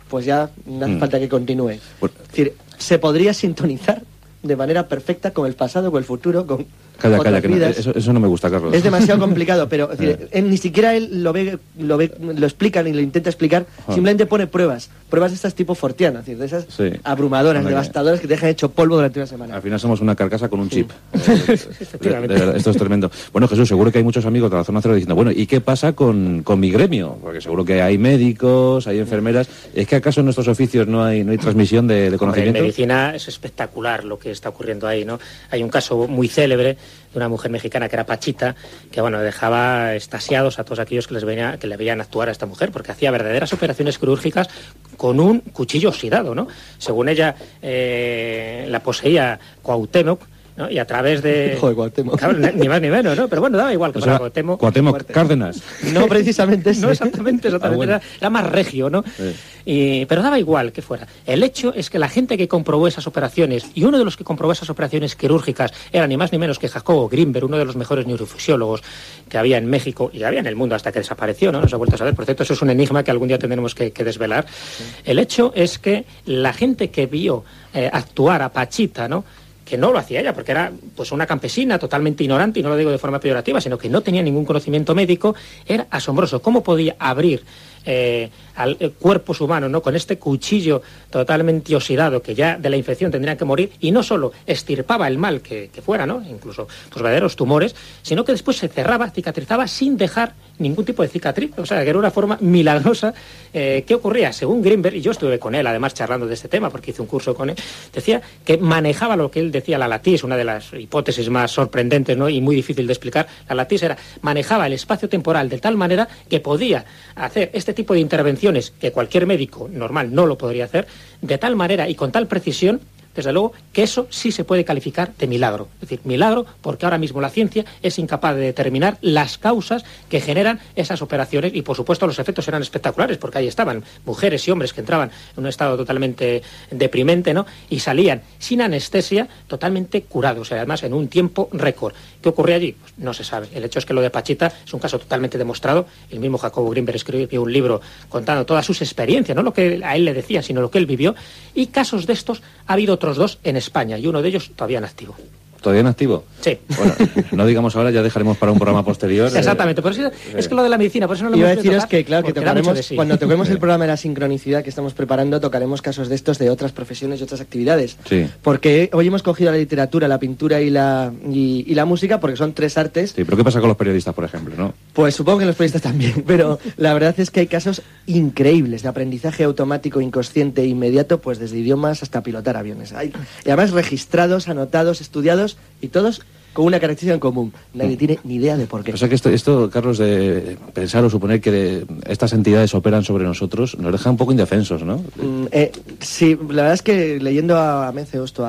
pues ya no hace mm. falta que continúe. es decir, se podría sintonizar de manera perfecta con el pasado, con el futuro, con Calla, calla, que eso, no me gusta, Carlos. Es demasiado complicado, pero <laughs> eh. ni siquiera él lo ve, lo ve, lo explica ni lo intenta explicar, simplemente pone pruebas, pruebas de estas tipo fortianas, de esas abrumadoras, devastadoras que te dejan hecho polvo durante una semana. Al final somos una carcasa con un chip. <laughs> esto es tremendo. Bueno, Jesús, seguro que hay muchos amigos de la zona cero diciendo, bueno, ¿y qué pasa con, con mi gremio? Porque seguro que hay médicos, hay enfermeras. ¿Es que acaso en nuestros oficios no hay, no hay transmisión de, de conocimiento? En medicina es espectacular lo que está ocurriendo ahí, ¿no? Hay un caso muy célebre de una mujer mexicana que era Pachita, que bueno, dejaba estasiados a todos aquellos que les venía, que le veían actuar a esta mujer, porque hacía verdaderas operaciones quirúrgicas con un cuchillo oxidado, ¿no? Según ella eh, la poseía Cuauhtémoc, y a través de... <laughs> ni más ni menos, ¿no? Pero bueno, daba igual que para Cuauhtémoc. Cuauhtémoc Cárdenas. <laughs> No, precisamente <laughs> No exactamente, exactamente. Ah, era, más regio, ¿no? Y, pero daba igual que fuera. El hecho es que la gente que comprobó esas operaciones, y uno de los que comprobó esas operaciones quirúrgicas era ni más ni menos que Jacobo Grimberg, uno de los mejores neurofisiólogos que había en México y había en el mundo hasta que desapareció, ¿no? No se ha vuelto a saber. Por cierto, eso es un enigma que algún día tendremos que, desvelar. El hecho es que la gente que vio eh, actuar a Pachita, ¿no? Que no lo hacía ella, porque era pues una campesina totalmente ignorante, y no lo digo de forma peyorativa, sino que no tenía ningún conocimiento médico, era asombroso. ¿Cómo podía abrir eh, al, eh, cuerpos humanos, ¿no? Con este cuchillo totalmente oxidado que ya de la infección tendrían que morir y no solo estirpaba el mal que, fuera, ¿no? Incluso pues, verdaderos tumores, sino que después se cerraba, cicatrizaba sin dejar ningún tipo de cicatriz. O sea, que era una forma milagrosa. Eh, ¿Qué ocurría? Según Greenberg, y yo estuve con él además charlando de este tema porque hice un curso con él, decía que manejaba lo que él decía la latis, una de las hipótesis más sorprendentes ¿no? y muy difícil de explicar. La latis era, manejaba el espacio temporal de tal manera que podía hacer este tipo de intervenciones que cualquier médico normal no lo podría hacer, de tal manera y con tal precisión desde luego que eso sí se puede calificar de milagro. Es decir, milagro porque ahora mismo la ciencia es incapaz de determinar las causas que generan esas operaciones y por supuesto los efectos eran espectaculares porque ahí estaban mujeres y hombres que entraban en un estado totalmente deprimente ¿no? y salían sin anestesia totalmente curados, además en un tiempo récord. ¿Qué ocurre allí? Pues no se sabe. El hecho es que lo de Pachita es un caso totalmente demostrado. El mismo Jacobo Greenberg escribió un libro contando todas sus experiencias, no lo que a él le decía, sino lo que él vivió. Y casos de estos ha habido otros dos en España y uno de ellos todavía en activo. ¿Todavía en activo? Sí. Bueno, no digamos ahora, ya dejaremos para un programa posterior. Eh. Exactamente, por eso es que lo de la medicina, por eso no lo Iba a deciros que, claro, que tocaremos, cuando toquemos el programa de la sincronicidad que estamos preparando, tocaremos casos de estos de otras profesiones y otras actividades. Sí. Porque hoy hemos cogido la literatura, la pintura y la, y, la música, porque son tres artes. Sí, pero ¿qué pasa con los periodistas, por ejemplo, no? Pues supongo que los periodistas también, <laughs> pero la verdad es que hay casos increíbles de aprendizaje automático, inconsciente e inmediato, pues desde idiomas hasta pilotar aviones. Hay, y además registrados, anotados, estudiados y todos con una característica en común. Nadie tiene ni idea de por qué. O sea que esto, esto Carlos, de pensar o suponer que estas entidades operan sobre nosotros, nos deja un poco indefensos, ¿no? Mm, eh, sí, la verdad es que leyendo a Meceosto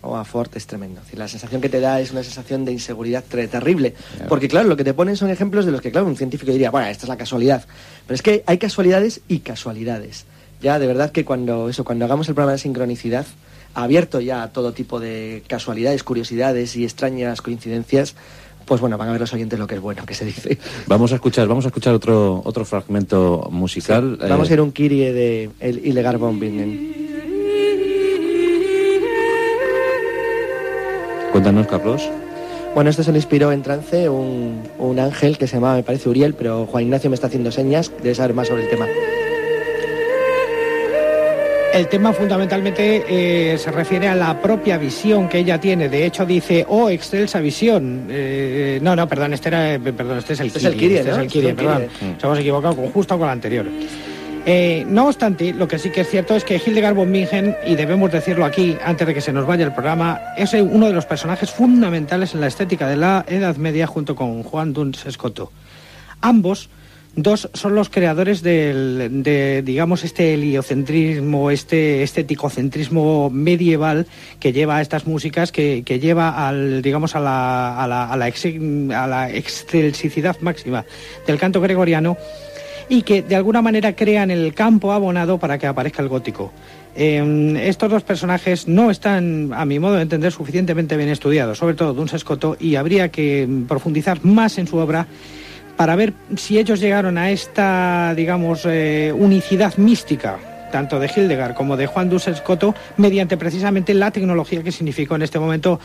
o a Ford es tremendo. la sensación que te da es una sensación de inseguridad terrible. Porque, claro, lo que te ponen son ejemplos de los que, claro, un científico diría, bueno, esta es la casualidad. Pero es que hay casualidades y casualidades. Ya, de verdad que cuando, eso, cuando hagamos el programa de sincronicidad, abierto ya a todo tipo de casualidades, curiosidades y extrañas coincidencias, pues bueno, van a ver los oyentes lo que es bueno, que se dice. <laughs> Vamos a escuchar, vamos a escuchar otro, otro fragmento musical. Vamos a ir un Kirie de El Ilegal Bombing. Cuéntanos, Carlos. Bueno, esto se le inspiró en trance un, un ángel que se llamaba, me parece, Uriel, pero Juan Ignacio me está haciendo señas, debe saber más sobre el tema. El tema fundamentalmente eh, se refiere a la propia visión que ella tiene. De hecho dice, oh, excelsa visión. Eh, no, no, perdón, este era, perdón, este es el Este es el este ¿no? es el Kyrie, Este es perdón. Kyrie. Nos hemos equivocado con, justo con la anterior. Eh, no obstante, lo que sí que es cierto es que Hildegard von Bingen, y debemos decirlo aquí antes de que se nos vaya el programa, es uno de los personajes fundamentales en la estética de la Edad Media junto con Juan Duns Escoto. Ambos dos son los creadores del, de, digamos, este heliocentrismo, este estéticocentrismo medieval que lleva a estas músicas, que, lleva al, digamos, a la, a la, a la, máxima del canto gregoriano y que de alguna manera crean el campo abonado para que aparezca el gótico. Eh, estos dos personajes no están, a mi modo de entender, suficientemente bien estudiados, sobre todo Duns Escoto, y habría que profundizar más en su obra para ver si ellos llegaron a esta, digamos, eh, unicidad mística, tanto de Hildegard como de Juan Duns Escoto, mediante precisamente la tecnología que significó en este momento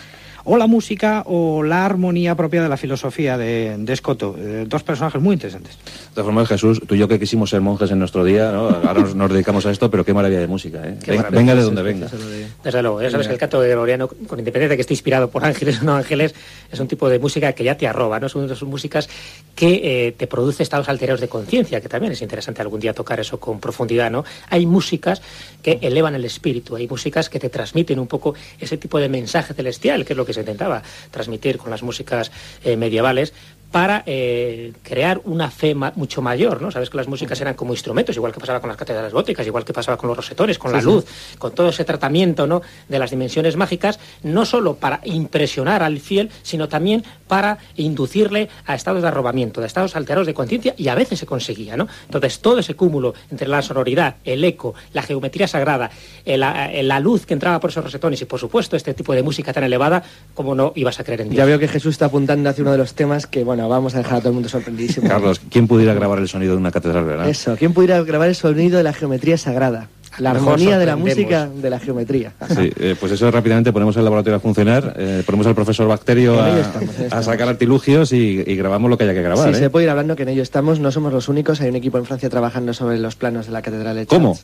o la música o la armonía propia de la filosofía de, de Escoto. Eh, dos personajes muy interesantes. De todas formas, Jesús, tú y yo que quisimos ser monjes en nuestro día, ¿no? ahora nos, nos dedicamos a esto, pero qué maravilla de música, ¿eh? Qué Ven- maravilla, venga de donde venga. de- Desde luego, ya sabes que el canto gregoriano, con independencia de que esté inspirado por ángeles o no ángeles, es un tipo de música que ya te arroba, ¿no? Es una de esas músicas que eh, te produce estados alterados de conciencia, que también es interesante algún día tocar eso con profundidad, ¿no? Hay músicas que elevan el espíritu, hay músicas que te transmiten un poco ese tipo de mensaje celestial, que es lo que se intentaba transmitir con las músicas eh, medievales, para eh, crear una fe ma- mucho mayor, ¿no? Sabes que las músicas eran como instrumentos, igual que pasaba con las catedrales góticas, igual que pasaba con los rosetones, con la luz, con todo ese tratamiento, ¿no? De las dimensiones mágicas, no solo para impresionar al fiel, sino también para inducirle a estados de arrobamiento, de estados alterados de conciencia, y a veces se conseguía, ¿no? Entonces, todo ese cúmulo entre la sonoridad, el eco, la geometría sagrada, eh, la, eh, la luz que entraba por esos rosetones y, por supuesto, este tipo de música tan elevada, como no ibas a creer en Dios. Ya veo que Jesús está apuntando hacia uno de los temas que, bueno, vamos a dejar a todo el mundo sorprendidísimo. Carlos, ¿quién pudiera grabar el sonido de una catedral, verdad? Eso, ¿quién pudiera grabar el sonido de la geometría sagrada? La armonía de la música de la geometría. Sí, <laughs> eh, pues eso rápidamente ponemos el laboratorio a funcionar, eh, ponemos al profesor Bacterio En a, estamos, sacar artilugios y, y grabamos lo que haya que grabar. Sí, ¿eh? se puede ir hablando que en ello estamos, no somos los únicos, hay un equipo en Francia trabajando sobre los planos de la Catedral de ¿Cómo?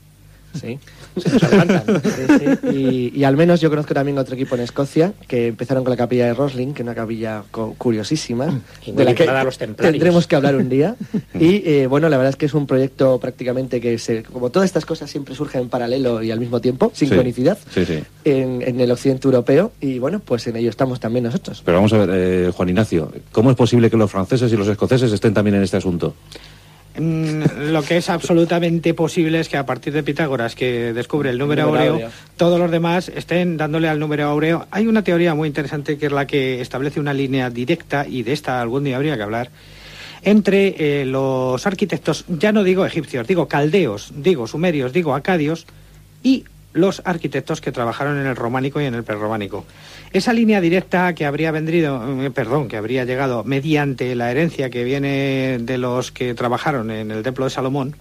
Sí. Nos adelantan. <laughs> Sí, sí. Y, y al menos yo conozco también otro equipo en Escocia que empezaron con la capilla de Rosling, que es una capilla curiosísima, Y muy vinculada a los templarios. tendremos que hablar un día. <laughs> Y eh, bueno, la verdad es que es un proyecto prácticamente que, se, como todas estas cosas siempre surgen en paralelo y al mismo tiempo, sincronicidad, sí. en, en el occidente europeo. Y bueno, pues en ello estamos también nosotros. Pero vamos a ver, eh, Juan Ignacio, ¿cómo es posible que los franceses y los escoceses estén también en este asunto? Mm, Lo que es absolutamente posible es que a partir de Pitágoras, que descubre el número, Número áureo, áureo. todos los demás estén dándole al número áureo. Hay una teoría muy interesante que es la que establece una línea directa, y de esta algún día habría que hablar, entre eh, los arquitectos, ya no digo egipcios, digo caldeos, digo sumerios, digo acadios, y los arquitectos que trabajaron en el románico y en el prerrománico. Esa línea directa que habría vendrido, eh, perdón, que habría llegado mediante la herencia que viene de los que trabajaron en el templo de Salomón,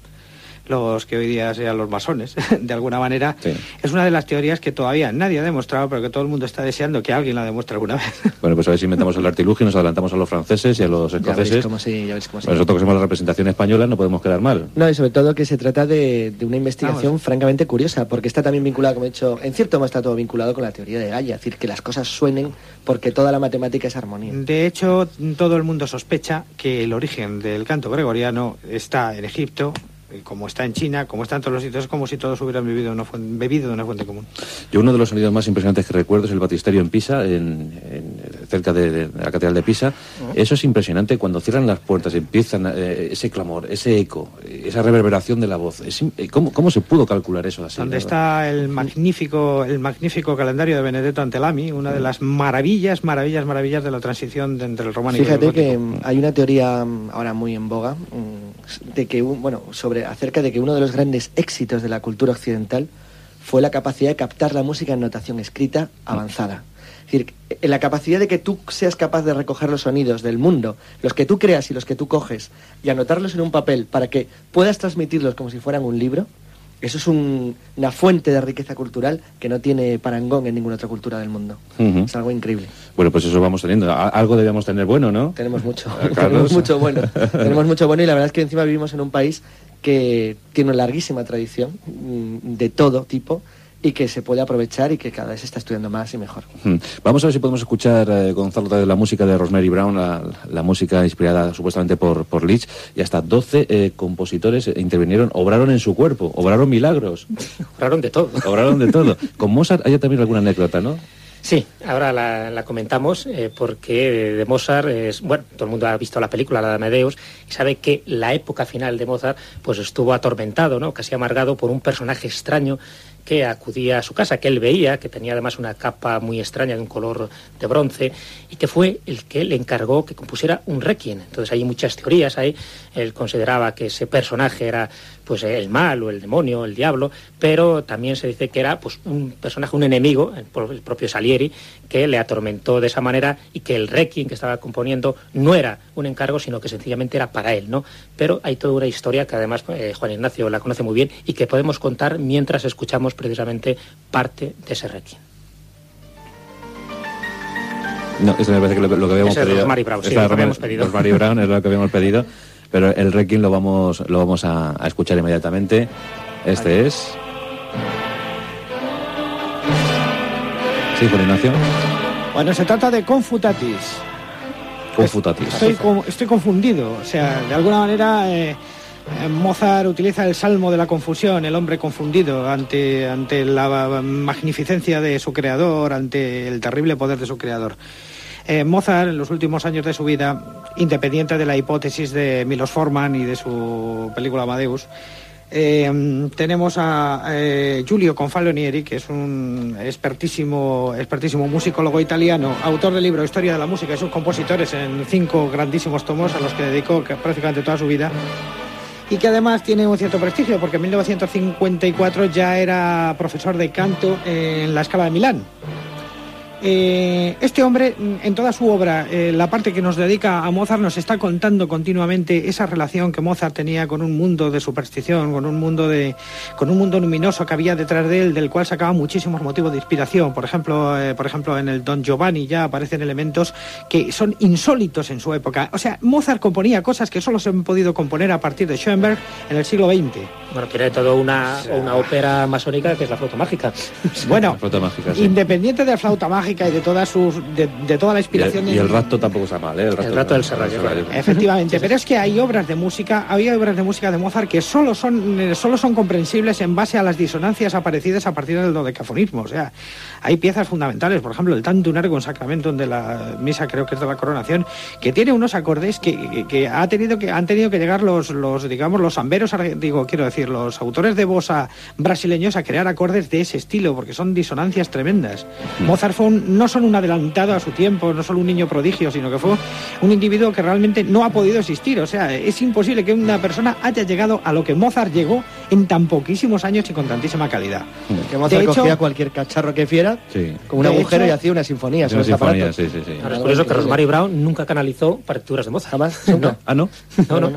los que hoy día sean los masones, <laughs> de alguna manera, Sí. es una de las teorías que todavía nadie ha demostrado, pero que todo el mundo está deseando que alguien la demuestre alguna vez. <laughs> Bueno, pues a ver si inventamos el artilugio y nos adelantamos a los franceses y a los escoceses. cómo sí, ya cómo sí. Nosotros que somos la representación española no podemos quedar mal. No, y sobre todo que se trata de, de una investigación Vamos. francamente curiosa, porque está también vinculada, como he dicho, en cierto modo está todo vinculado con la teoría de Gaia, es decir, que las cosas suenen porque toda la matemática es armonía. De hecho, todo el mundo sospecha que el origen del canto gregoriano está en Egipto, como está en China, como está en todos los sitios, es como si todos hubieran bebido, una fuente, bebido de una fuente común. Yo uno de los sonidos más impresionantes que recuerdo es el batisterio en Pisa, en, en- cerca de, de la catedral de Pisa. Eso es impresionante cuando cierran las puertas, empiezan eh, ese clamor, ese eco, eh, esa reverberación de la voz. Es eh, ¿cómo, ¿Cómo se pudo calcular eso así? donde está el magnífico, el magnífico calendario de Benedetto Antelami, una de las maravillas, maravillas, maravillas de la transición de entre el románico y Fíjate el que mm, hay una teoría mm, ahora muy en boga mm, de que bueno sobre acerca de que uno de los grandes éxitos de la cultura occidental fue la capacidad de captar la música en notación escrita avanzada. Es decir, eh, la capacidad de que tú seas capaz de recoger los sonidos del mundo, los que tú creas y los que tú coges, y anotarlos en un papel para que puedas transmitirlos como si fueran un libro, Eso es una fuente de riqueza cultural que no tiene parangón en ninguna otra cultura del mundo. Es algo increíble. Bueno, pues eso vamos teniendo. Algo debemos tener bueno, ¿no? Tenemos mucho. <laughs> <laughs> Tenemos mucho bueno. Tenemos mucho bueno y la verdad es que encima vivimos en un país que tiene una larguísima tradición mm, de todo tipo y que se puede aprovechar y que cada vez se está estudiando más y mejor. Hmm. Vamos a ver si podemos escuchar, eh, Gonzalo, la música de Rosemary Brown, la, música inspirada supuestamente por, por Leach, y hasta 12 eh, compositores intervinieron, obraron en su cuerpo, obraron milagros. <laughs> obraron de todo. Obraron de todo. Con Mozart hay también alguna anécdota, ¿no? Sí, ahora la, comentamos eh, porque de Mozart es, bueno, todo el mundo ha visto la película, la de Amadeus, y sabe que la época final de Mozart pues estuvo atormentado, ¿no? casi amargado por un personaje extraño que acudía a su casa, que él veía, que tenía además una capa muy extraña de un color de bronce, y que fue el que le encargó que compusiera un requiem. Entonces hay muchas teorías ahí. Él consideraba que ese personaje era pues el mal o el demonio, el diablo, pero también se dice que era pues un personaje, un enemigo, el propio Salieri, que le atormentó de esa manera y que el requiem que estaba componiendo no era un encargo, sino que sencillamente era para él, ¿no? Pero hay toda una historia que además eh, Juan Ignacio la conoce muy bien y que podemos contar mientras escuchamos precisamente parte de ese requiem. No, eso me parece que lo, que habíamos pedido. Brown, sí, lo que habíamos pedido. Brown es lo que habíamos pedido. <laughs> Pero el Requiem lo vamos, lo vamos a, escuchar inmediatamente. Este es. Sí, Ignacio. Bueno, se trata de Confutatis. Confutatis. Estoy, estoy confundido. O sea, de alguna manera. Eh, Mozart utiliza el salmo de la confusión, el hombre confundido ante, ante la magnificencia de su creador, ante el terrible poder de su creador. Eh, Mozart, en los últimos años de su vida, independiente de la hipótesis de Milos Forman y de su película Amadeus, eh, tenemos a eh, Giulio Confalonieri, que es un expertísimo, expertísimo musicólogo italiano, autor del libro Historia de la Música y sus compositores en cinco grandísimos tomos a los que dedicó prácticamente toda su vida y que además tiene un cierto prestigio porque en 1954 ya era profesor de canto en la Escala de Milán. Eh, este hombre, mm, en toda su obra, eh, la parte que nos dedica a Mozart, nos está contando continuamente esa relación que Mozart tenía con un mundo de superstición, con un mundo de, con un mundo luminoso que había detrás de él, del cual sacaba muchísimos motivos de inspiración. Por ejemplo, eh, por ejemplo, en el Don Giovanni ya aparecen elementos que son insólitos en su época. O sea, Mozart componía cosas que solo se han podido componer a partir de Schoenberg en el siglo XX. Bueno, tiene todo una, una ópera masónica que es la flauta mágica. Bueno, independiente de la flauta mágica y de toda, sus, de, toda la inspiración. Y el, rato tampoco está mal, ¿eh? El rato, del Serrallo. Efectivamente, pero es que hay obras de música, había obras de música de Mozart que solo son, eh, solo son comprensibles en base a las disonancias aparecidas a partir del dodecafonismo. O sea, hay piezas fundamentales, por ejemplo, el Tantum Ergo en Sacramento de la misa, creo que es de la coronación, que tiene unos acordes que, que, ha tenido que han tenido que llegar los, los digamos, los amberos, digo, quiero decir, los autores de bossa brasileños a crear acordes de ese estilo, porque son disonancias tremendas. Mm. Mozart fue no son un adelantado a su tiempo, no solo un niño prodigio, sino que fue un individuo que realmente no ha podido existir. O sea, es imposible que una persona haya llegado a lo que Mozart llegó en tan poquísimos años y con tantísima calidad. Que Mozart cogía cualquier cacharro que fiera con un agujero y hacía una sinfonía. Una sinfonía sí, sí, sí. Ahora, es curioso que Rosemary Brown nunca canalizó partituras de Mozart. Jamás. <laughs> ¿Ah, no? no, no.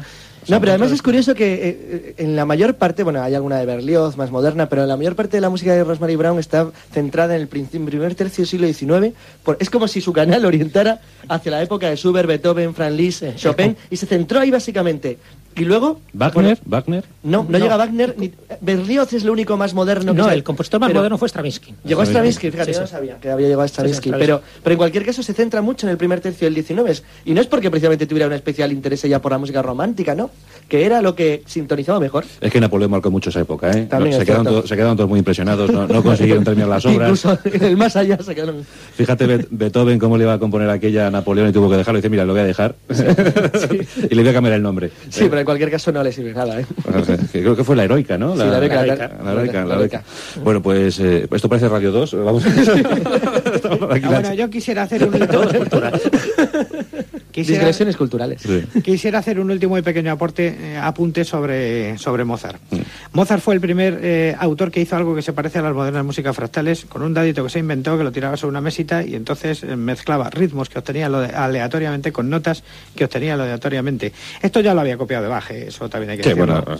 No, pero además es curioso que eh, eh, en la mayor parte, bueno, hay alguna de Berlioz más moderna, pero en la mayor parte de la música de Rosemary Brown está centrada en el primer tercio del siglo XIX. es como si su canal <laughs> orientara hacia la época de Schubert, Beethoven, Franz Liszt, Chopin, <laughs> y se centró ahí básicamente. Y luego... ¿Wagner? ¿Wagner? No, no, llega Wagner. Ni, Berlioz es lo único más moderno que No, el compositor más moderno fue Stravinsky. Llegó a Stravinsky, fíjate, yo no sabía que había llegado a Stravinsky. pero, pero en cualquier caso se centra mucho en el primer tercio del XIX. Y no es porque precisamente tuviera un especial interés ya por la música romántica, ¿no? Que era lo que sintonizaba mejor. Es que Napoleón marcó mucho esa época, ¿eh? se, quedaron se, quedaron todos muy impresionados, no, <laughs> consiguieron terminar las obras. Incluso en el más allá se quedaron... Fíjate Beethoven cómo le iba a componer aquella a Napoleón y tuvo que dejarlo. Y dice, mira, lo voy a dejar. <laughs> y le voy a cambiar el nombre. Sí, pero en cualquier caso no le sirve nada, ¿eh? Creo que fue la heroica, ¿no? La, sí, la heroica. La heroica, Bueno, pues eh, esto parece Radio 2. Vamos. <laughs> Ah, bueno, yo quisiera hacer un hito. <laughs> Quisiera- Digresiones culturales. Sí. Quisiera hacer un último y pequeño aporte, eh, apunte sobre, sobre Mozart. Mm. Mozart fue el primer eh, autor que hizo algo que se parece a las modernas músicas fractales, con un dadito que se inventó, que lo tiraba sobre una mesita y entonces eh, mezclaba ritmos que obtenía lo de- aleatoriamente con notas que obtenía aleatoriamente. Esto ya lo había copiado de Baje, eso también hay que Sí, decirlo. bueno,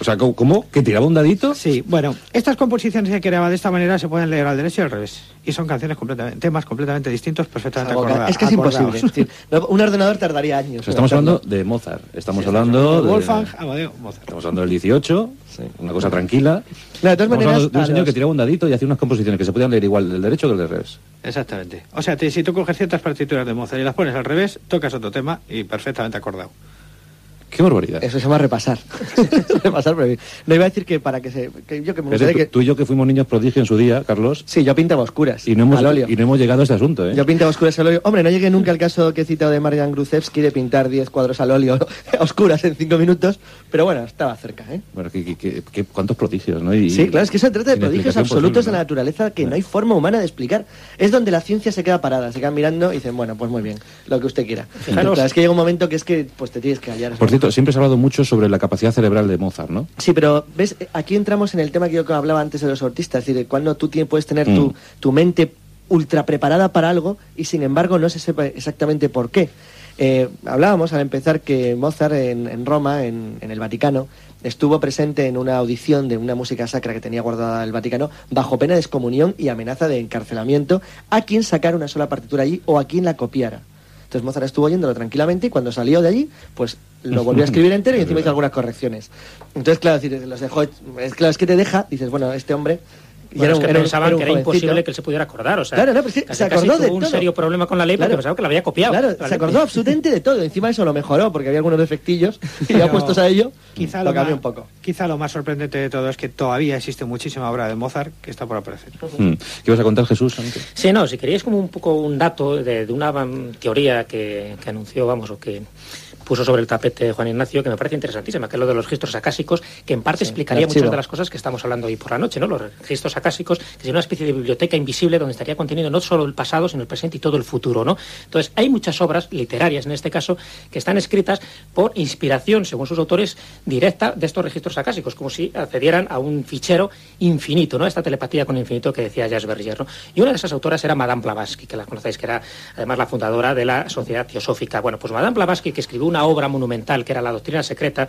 o sea, ¿cómo-. ¿Que tiraba un dadito? Sí, bueno, estas composiciones que creaba de esta manera se pueden leer al derecho y al revés. Y son canciones completamente, temas completamente distintos, perfectamente acordadas. es que es acordados. imposible. Es decir, <laughs> no, un ordenador tardaría años. O sea, estamos hablando de Mozart, estamos hablando de... Wolfgang Amadeo Mozart. Estamos hablando del 18, Sí. una cosa tranquila. No, de todas Estamos maneras, de un señor los- que tiraba un dadito y hacía unas composiciones que se podían leer igual del derecho que del revés. Exactamente. O sea, te- si tú coges ciertas partituras de Mozart y las pones al revés, tocas otro tema y perfectamente acordado. Qué barbaridad. Eso se llama repasar. <laughs> <laughs> repasar, pero no iba a decir que para que se. Que yo que me decir, tú, que. tú y yo que fuimos niños prodigio en su día, Carlos, Sí, yo pintaba oscuras. y no hemos, al óleo. y no hemos llegado a este asunto, ¿eh? Yo pintaba oscuras al óleo. Hombre, no llegué nunca al caso que he citado de Marian Gruzewski de pintar 10 cuadros al óleo <laughs> oscuras en 5 minutos, pero bueno, estaba cerca, ¿eh? Bueno, que, cuántos prodigios, ¿no? Y- Sí, claro, es que se trata de prodigios absolutos posible, de la naturaleza que no hay forma humana de explicar. Es donde la ciencia se queda parada, se quedan mirando y dicen, bueno, pues muy bien, lo que usted quiera. Claro, es que llega un momento que es que pues te tienes que hallar. Por cierto, siempre se ha hablado mucho sobre la capacidad cerebral de Mozart, ¿no? Sí, pero ves, aquí entramos en el tema que yo hablaba antes de los autistas, es decir, cuando tú puedes tener tu, Mm. tu mente ultra preparada para algo y sin embargo no se sepa exactamente por qué. Eh, hablábamos al empezar que Mozart en, en Roma, en, en el Vaticano, estuvo presente en una audición de una música sacra que tenía guardada el Vaticano bajo pena de excomunión y amenaza de encarcelamiento a quien sacara una sola partitura allí o a quien la copiara. Entonces Mozart estuvo oyéndolo tranquilamente y cuando salió de allí, pues lo volvió a <laughs> escribir entero y encima hizo algunas correcciones. Entonces, claro, es decir, los dejó, es, claro, es que te deja, dices, bueno, este hombre... y Bueno, es que pensaban que era jovencito. imposible que él se pudiera acordar. O sea, Claro, no, pero que casi- se acordó casi de tuvo un todo. serio problema con la ley porque Claro. pensaba que la había copiado. Claro, La se acordó absolutamente de todo. Encima eso lo mejoró porque había algunos defectillos y ya puestos a ello, Quizá lo lo, cambió más, un poco. quizá lo más sorprendente de todo es que todavía existe muchísima obra de Mozart que está por aparecer. Mm. ¿Qué ibas a contar, Jesús? antes? Sí, no, si queréis como un poco un dato de, de una teoría que, que anunció, vamos, o que puso sobre el tapete Juan Ignacio, que me parece interesantísima, que es lo de los registros acásicos, que en parte Sí, explicaría muchas de las cosas que estamos hablando hoy por la noche, ¿no? Los registros acásicos, que sería una especie de biblioteca invisible donde estaría contenido no solo el pasado, sino el presente y todo el futuro, ¿no? Entonces, hay muchas obras literarias, en este caso, que están escritas por inspiración, según sus autores, directa de estos registros acásicos, como si accedieran a un fichero infinito, ¿no? Esta telepatía con infinito que decía Jazz Berger, ¿no? Y una de esas autoras era Madame Blavatsky, que la conocéis, que era además la fundadora de la Sociedad Teosófica. Bueno, pues Madame Blavatsky, que escribió una obra monumental, que era La Doctrina Secreta,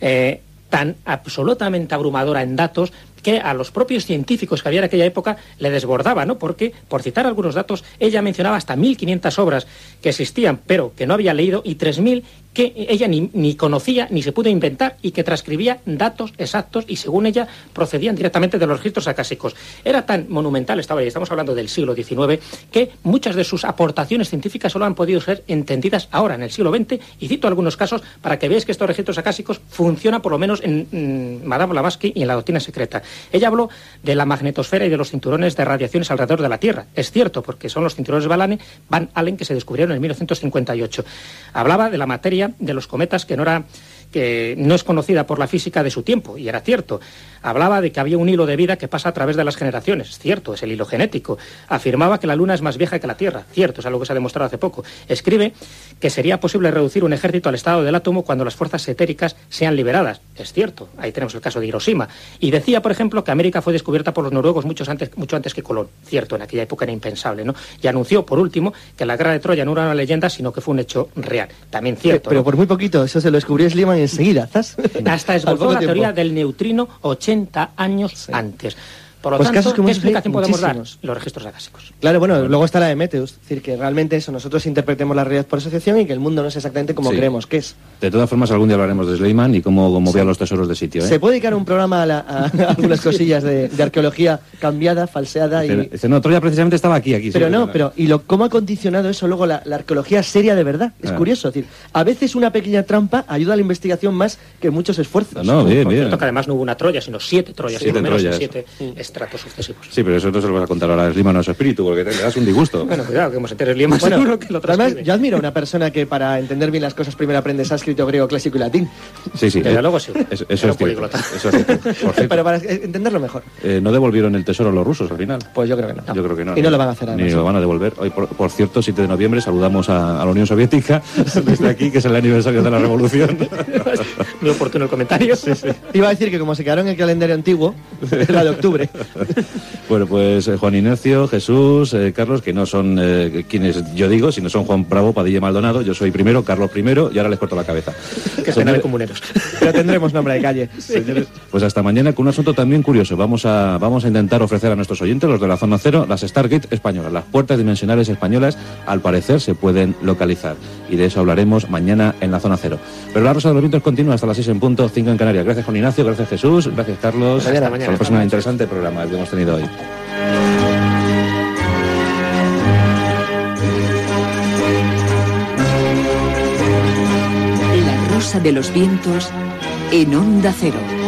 eh, tan absolutamente abrumadora en datos que a los propios científicos que había en aquella época le desbordaba, ¿no? Porque, por citar algunos datos, ella mencionaba hasta 1.500 obras que existían, pero que no había leído, y 3.000 que ella ni, ni conocía ni se pudo inventar y que transcribía datos exactos y, según ella, procedían directamente de los registros acásicos. Era tan monumental, estaba, estamos hablando del siglo XIX, que muchas de sus aportaciones científicas solo han podido ser entendidas ahora, en el siglo XX, y cito algunos casos para que veáis que estos registros acásicos funcionan por lo menos en mm, Madame Blavatsky y en la doctrina secreta. Ella habló de la magnetosfera y de los cinturones de radiaciones alrededor de la Tierra. Es cierto, porque son los cinturones Allen, Van Allen que se descubrieron en 1958. Hablaba de la materia de los cometas que no era que no es conocida por la física de su tiempo, y era cierto. Hablaba de que había un hilo de vida que pasa a través de las generaciones, cierto, es el hilo genético. Afirmaba que la Luna es más vieja que la Tierra, cierto, es algo que se ha demostrado hace poco. Escribe que sería posible reducir un ejército al estado del átomo cuando las fuerzas etéricas sean liberadas, es cierto, ahí tenemos el caso de Hiroshima. Y decía, por ejemplo, que América fue descubierta por los noruegos mucho antes, mucho antes que Colón, cierto, en aquella época era impensable, ¿no? Y anunció, por último, que la guerra de Troya no era una leyenda, sino que fue un hecho real, también cierto. Pero ¿no? por muy poquito, eso se lo descubrió Sliman enseguida, ¿zas? Hasta <laughs> esbozó la teoría del neutrino 80 años Sí. antes. Por lo Pues tanto, casos como ¿qué explicación podemos dar? Los registros acásicos. Claro, bueno, luego está la de Meteus, es decir, que realmente eso, nosotros interpretemos la realidad por asociación y que el mundo no es exactamente como Sí. creemos que es. De todas formas, algún día hablaremos de Sleiman y cómo movía los tesoros de sitio. ¿eh? Se puede dedicar un programa a, la- a <laughs> algunas cosillas de, de arqueología cambiada, falseada y... no, Troya precisamente estaba aquí, aquí. sí, Pero no, pero y lo cómo ha condicionado eso luego la, la arqueología seria de verdad. Es Ah. curioso, es decir, a veces una pequeña trampa ayuda a la investigación más que muchos esfuerzos. No, no, bien, bien. que además no hubo una Troya, sino siete Troyas. Siete menos Troyas. siete estratos sucesivos. Sí, pero eso no se lo vas a contar ahora a Sliman a su espíritu, porque te, le das un disgusto. Bueno, cuidado, que hemos enterado Sliman Bueno, seguro que lo además, yo admiro a una persona que para entender bien las cosas primero aprende sánscrito, griego, clásico y latín. Sí, sí. Desde luego sí. Eso, es cierto. Eso es cierto. <laughs> Por Pero para entenderlo mejor. eh, ¿No devolvieron el tesoro los rusos al final? Pues yo creo que no. Yo creo que no. Y no lo van a hacer Ni además. lo van a devolver. Hoy, por, por cierto, 7 de noviembre saludamos a, a la Unión Soviética <laughs> desde aquí, que es el aniversario de la revolución. <laughs> Muy oportuno el comentario. Iba a decir que como se quedaron en el calendario antiguo, era de octubre. <laughs> bueno, pues eh, Juan Ignacio, Jesús, eh, Carlos, que no son eh, quienes yo digo, sino son Juan Bravo, Padilla Maldonado. Yo soy primero, Carlos primero, y ahora les corto la cabeza. <laughs> Que de comuneros. <laughs> Pero tendremos nombre de calle. Señores, Pues hasta mañana con un asunto también curioso. Vamos a, vamos a intentar ofrecer a nuestros oyentes, los de la zona cero, las Stargate españolas. Las puertas dimensionales españolas, al parecer, se pueden localizar. Y de eso hablaremos mañana en la zona cero. Pero la Rosa de los Vientos continúa hasta las 6 en punto, 5 en Canarias. Gracias, Juan Ignacio. Gracias, Jesús. Gracias, Carlos. Mañana. Hasta la próxima interesante programa que hemos tenido hoy. La rosa de los vientos en onda cero.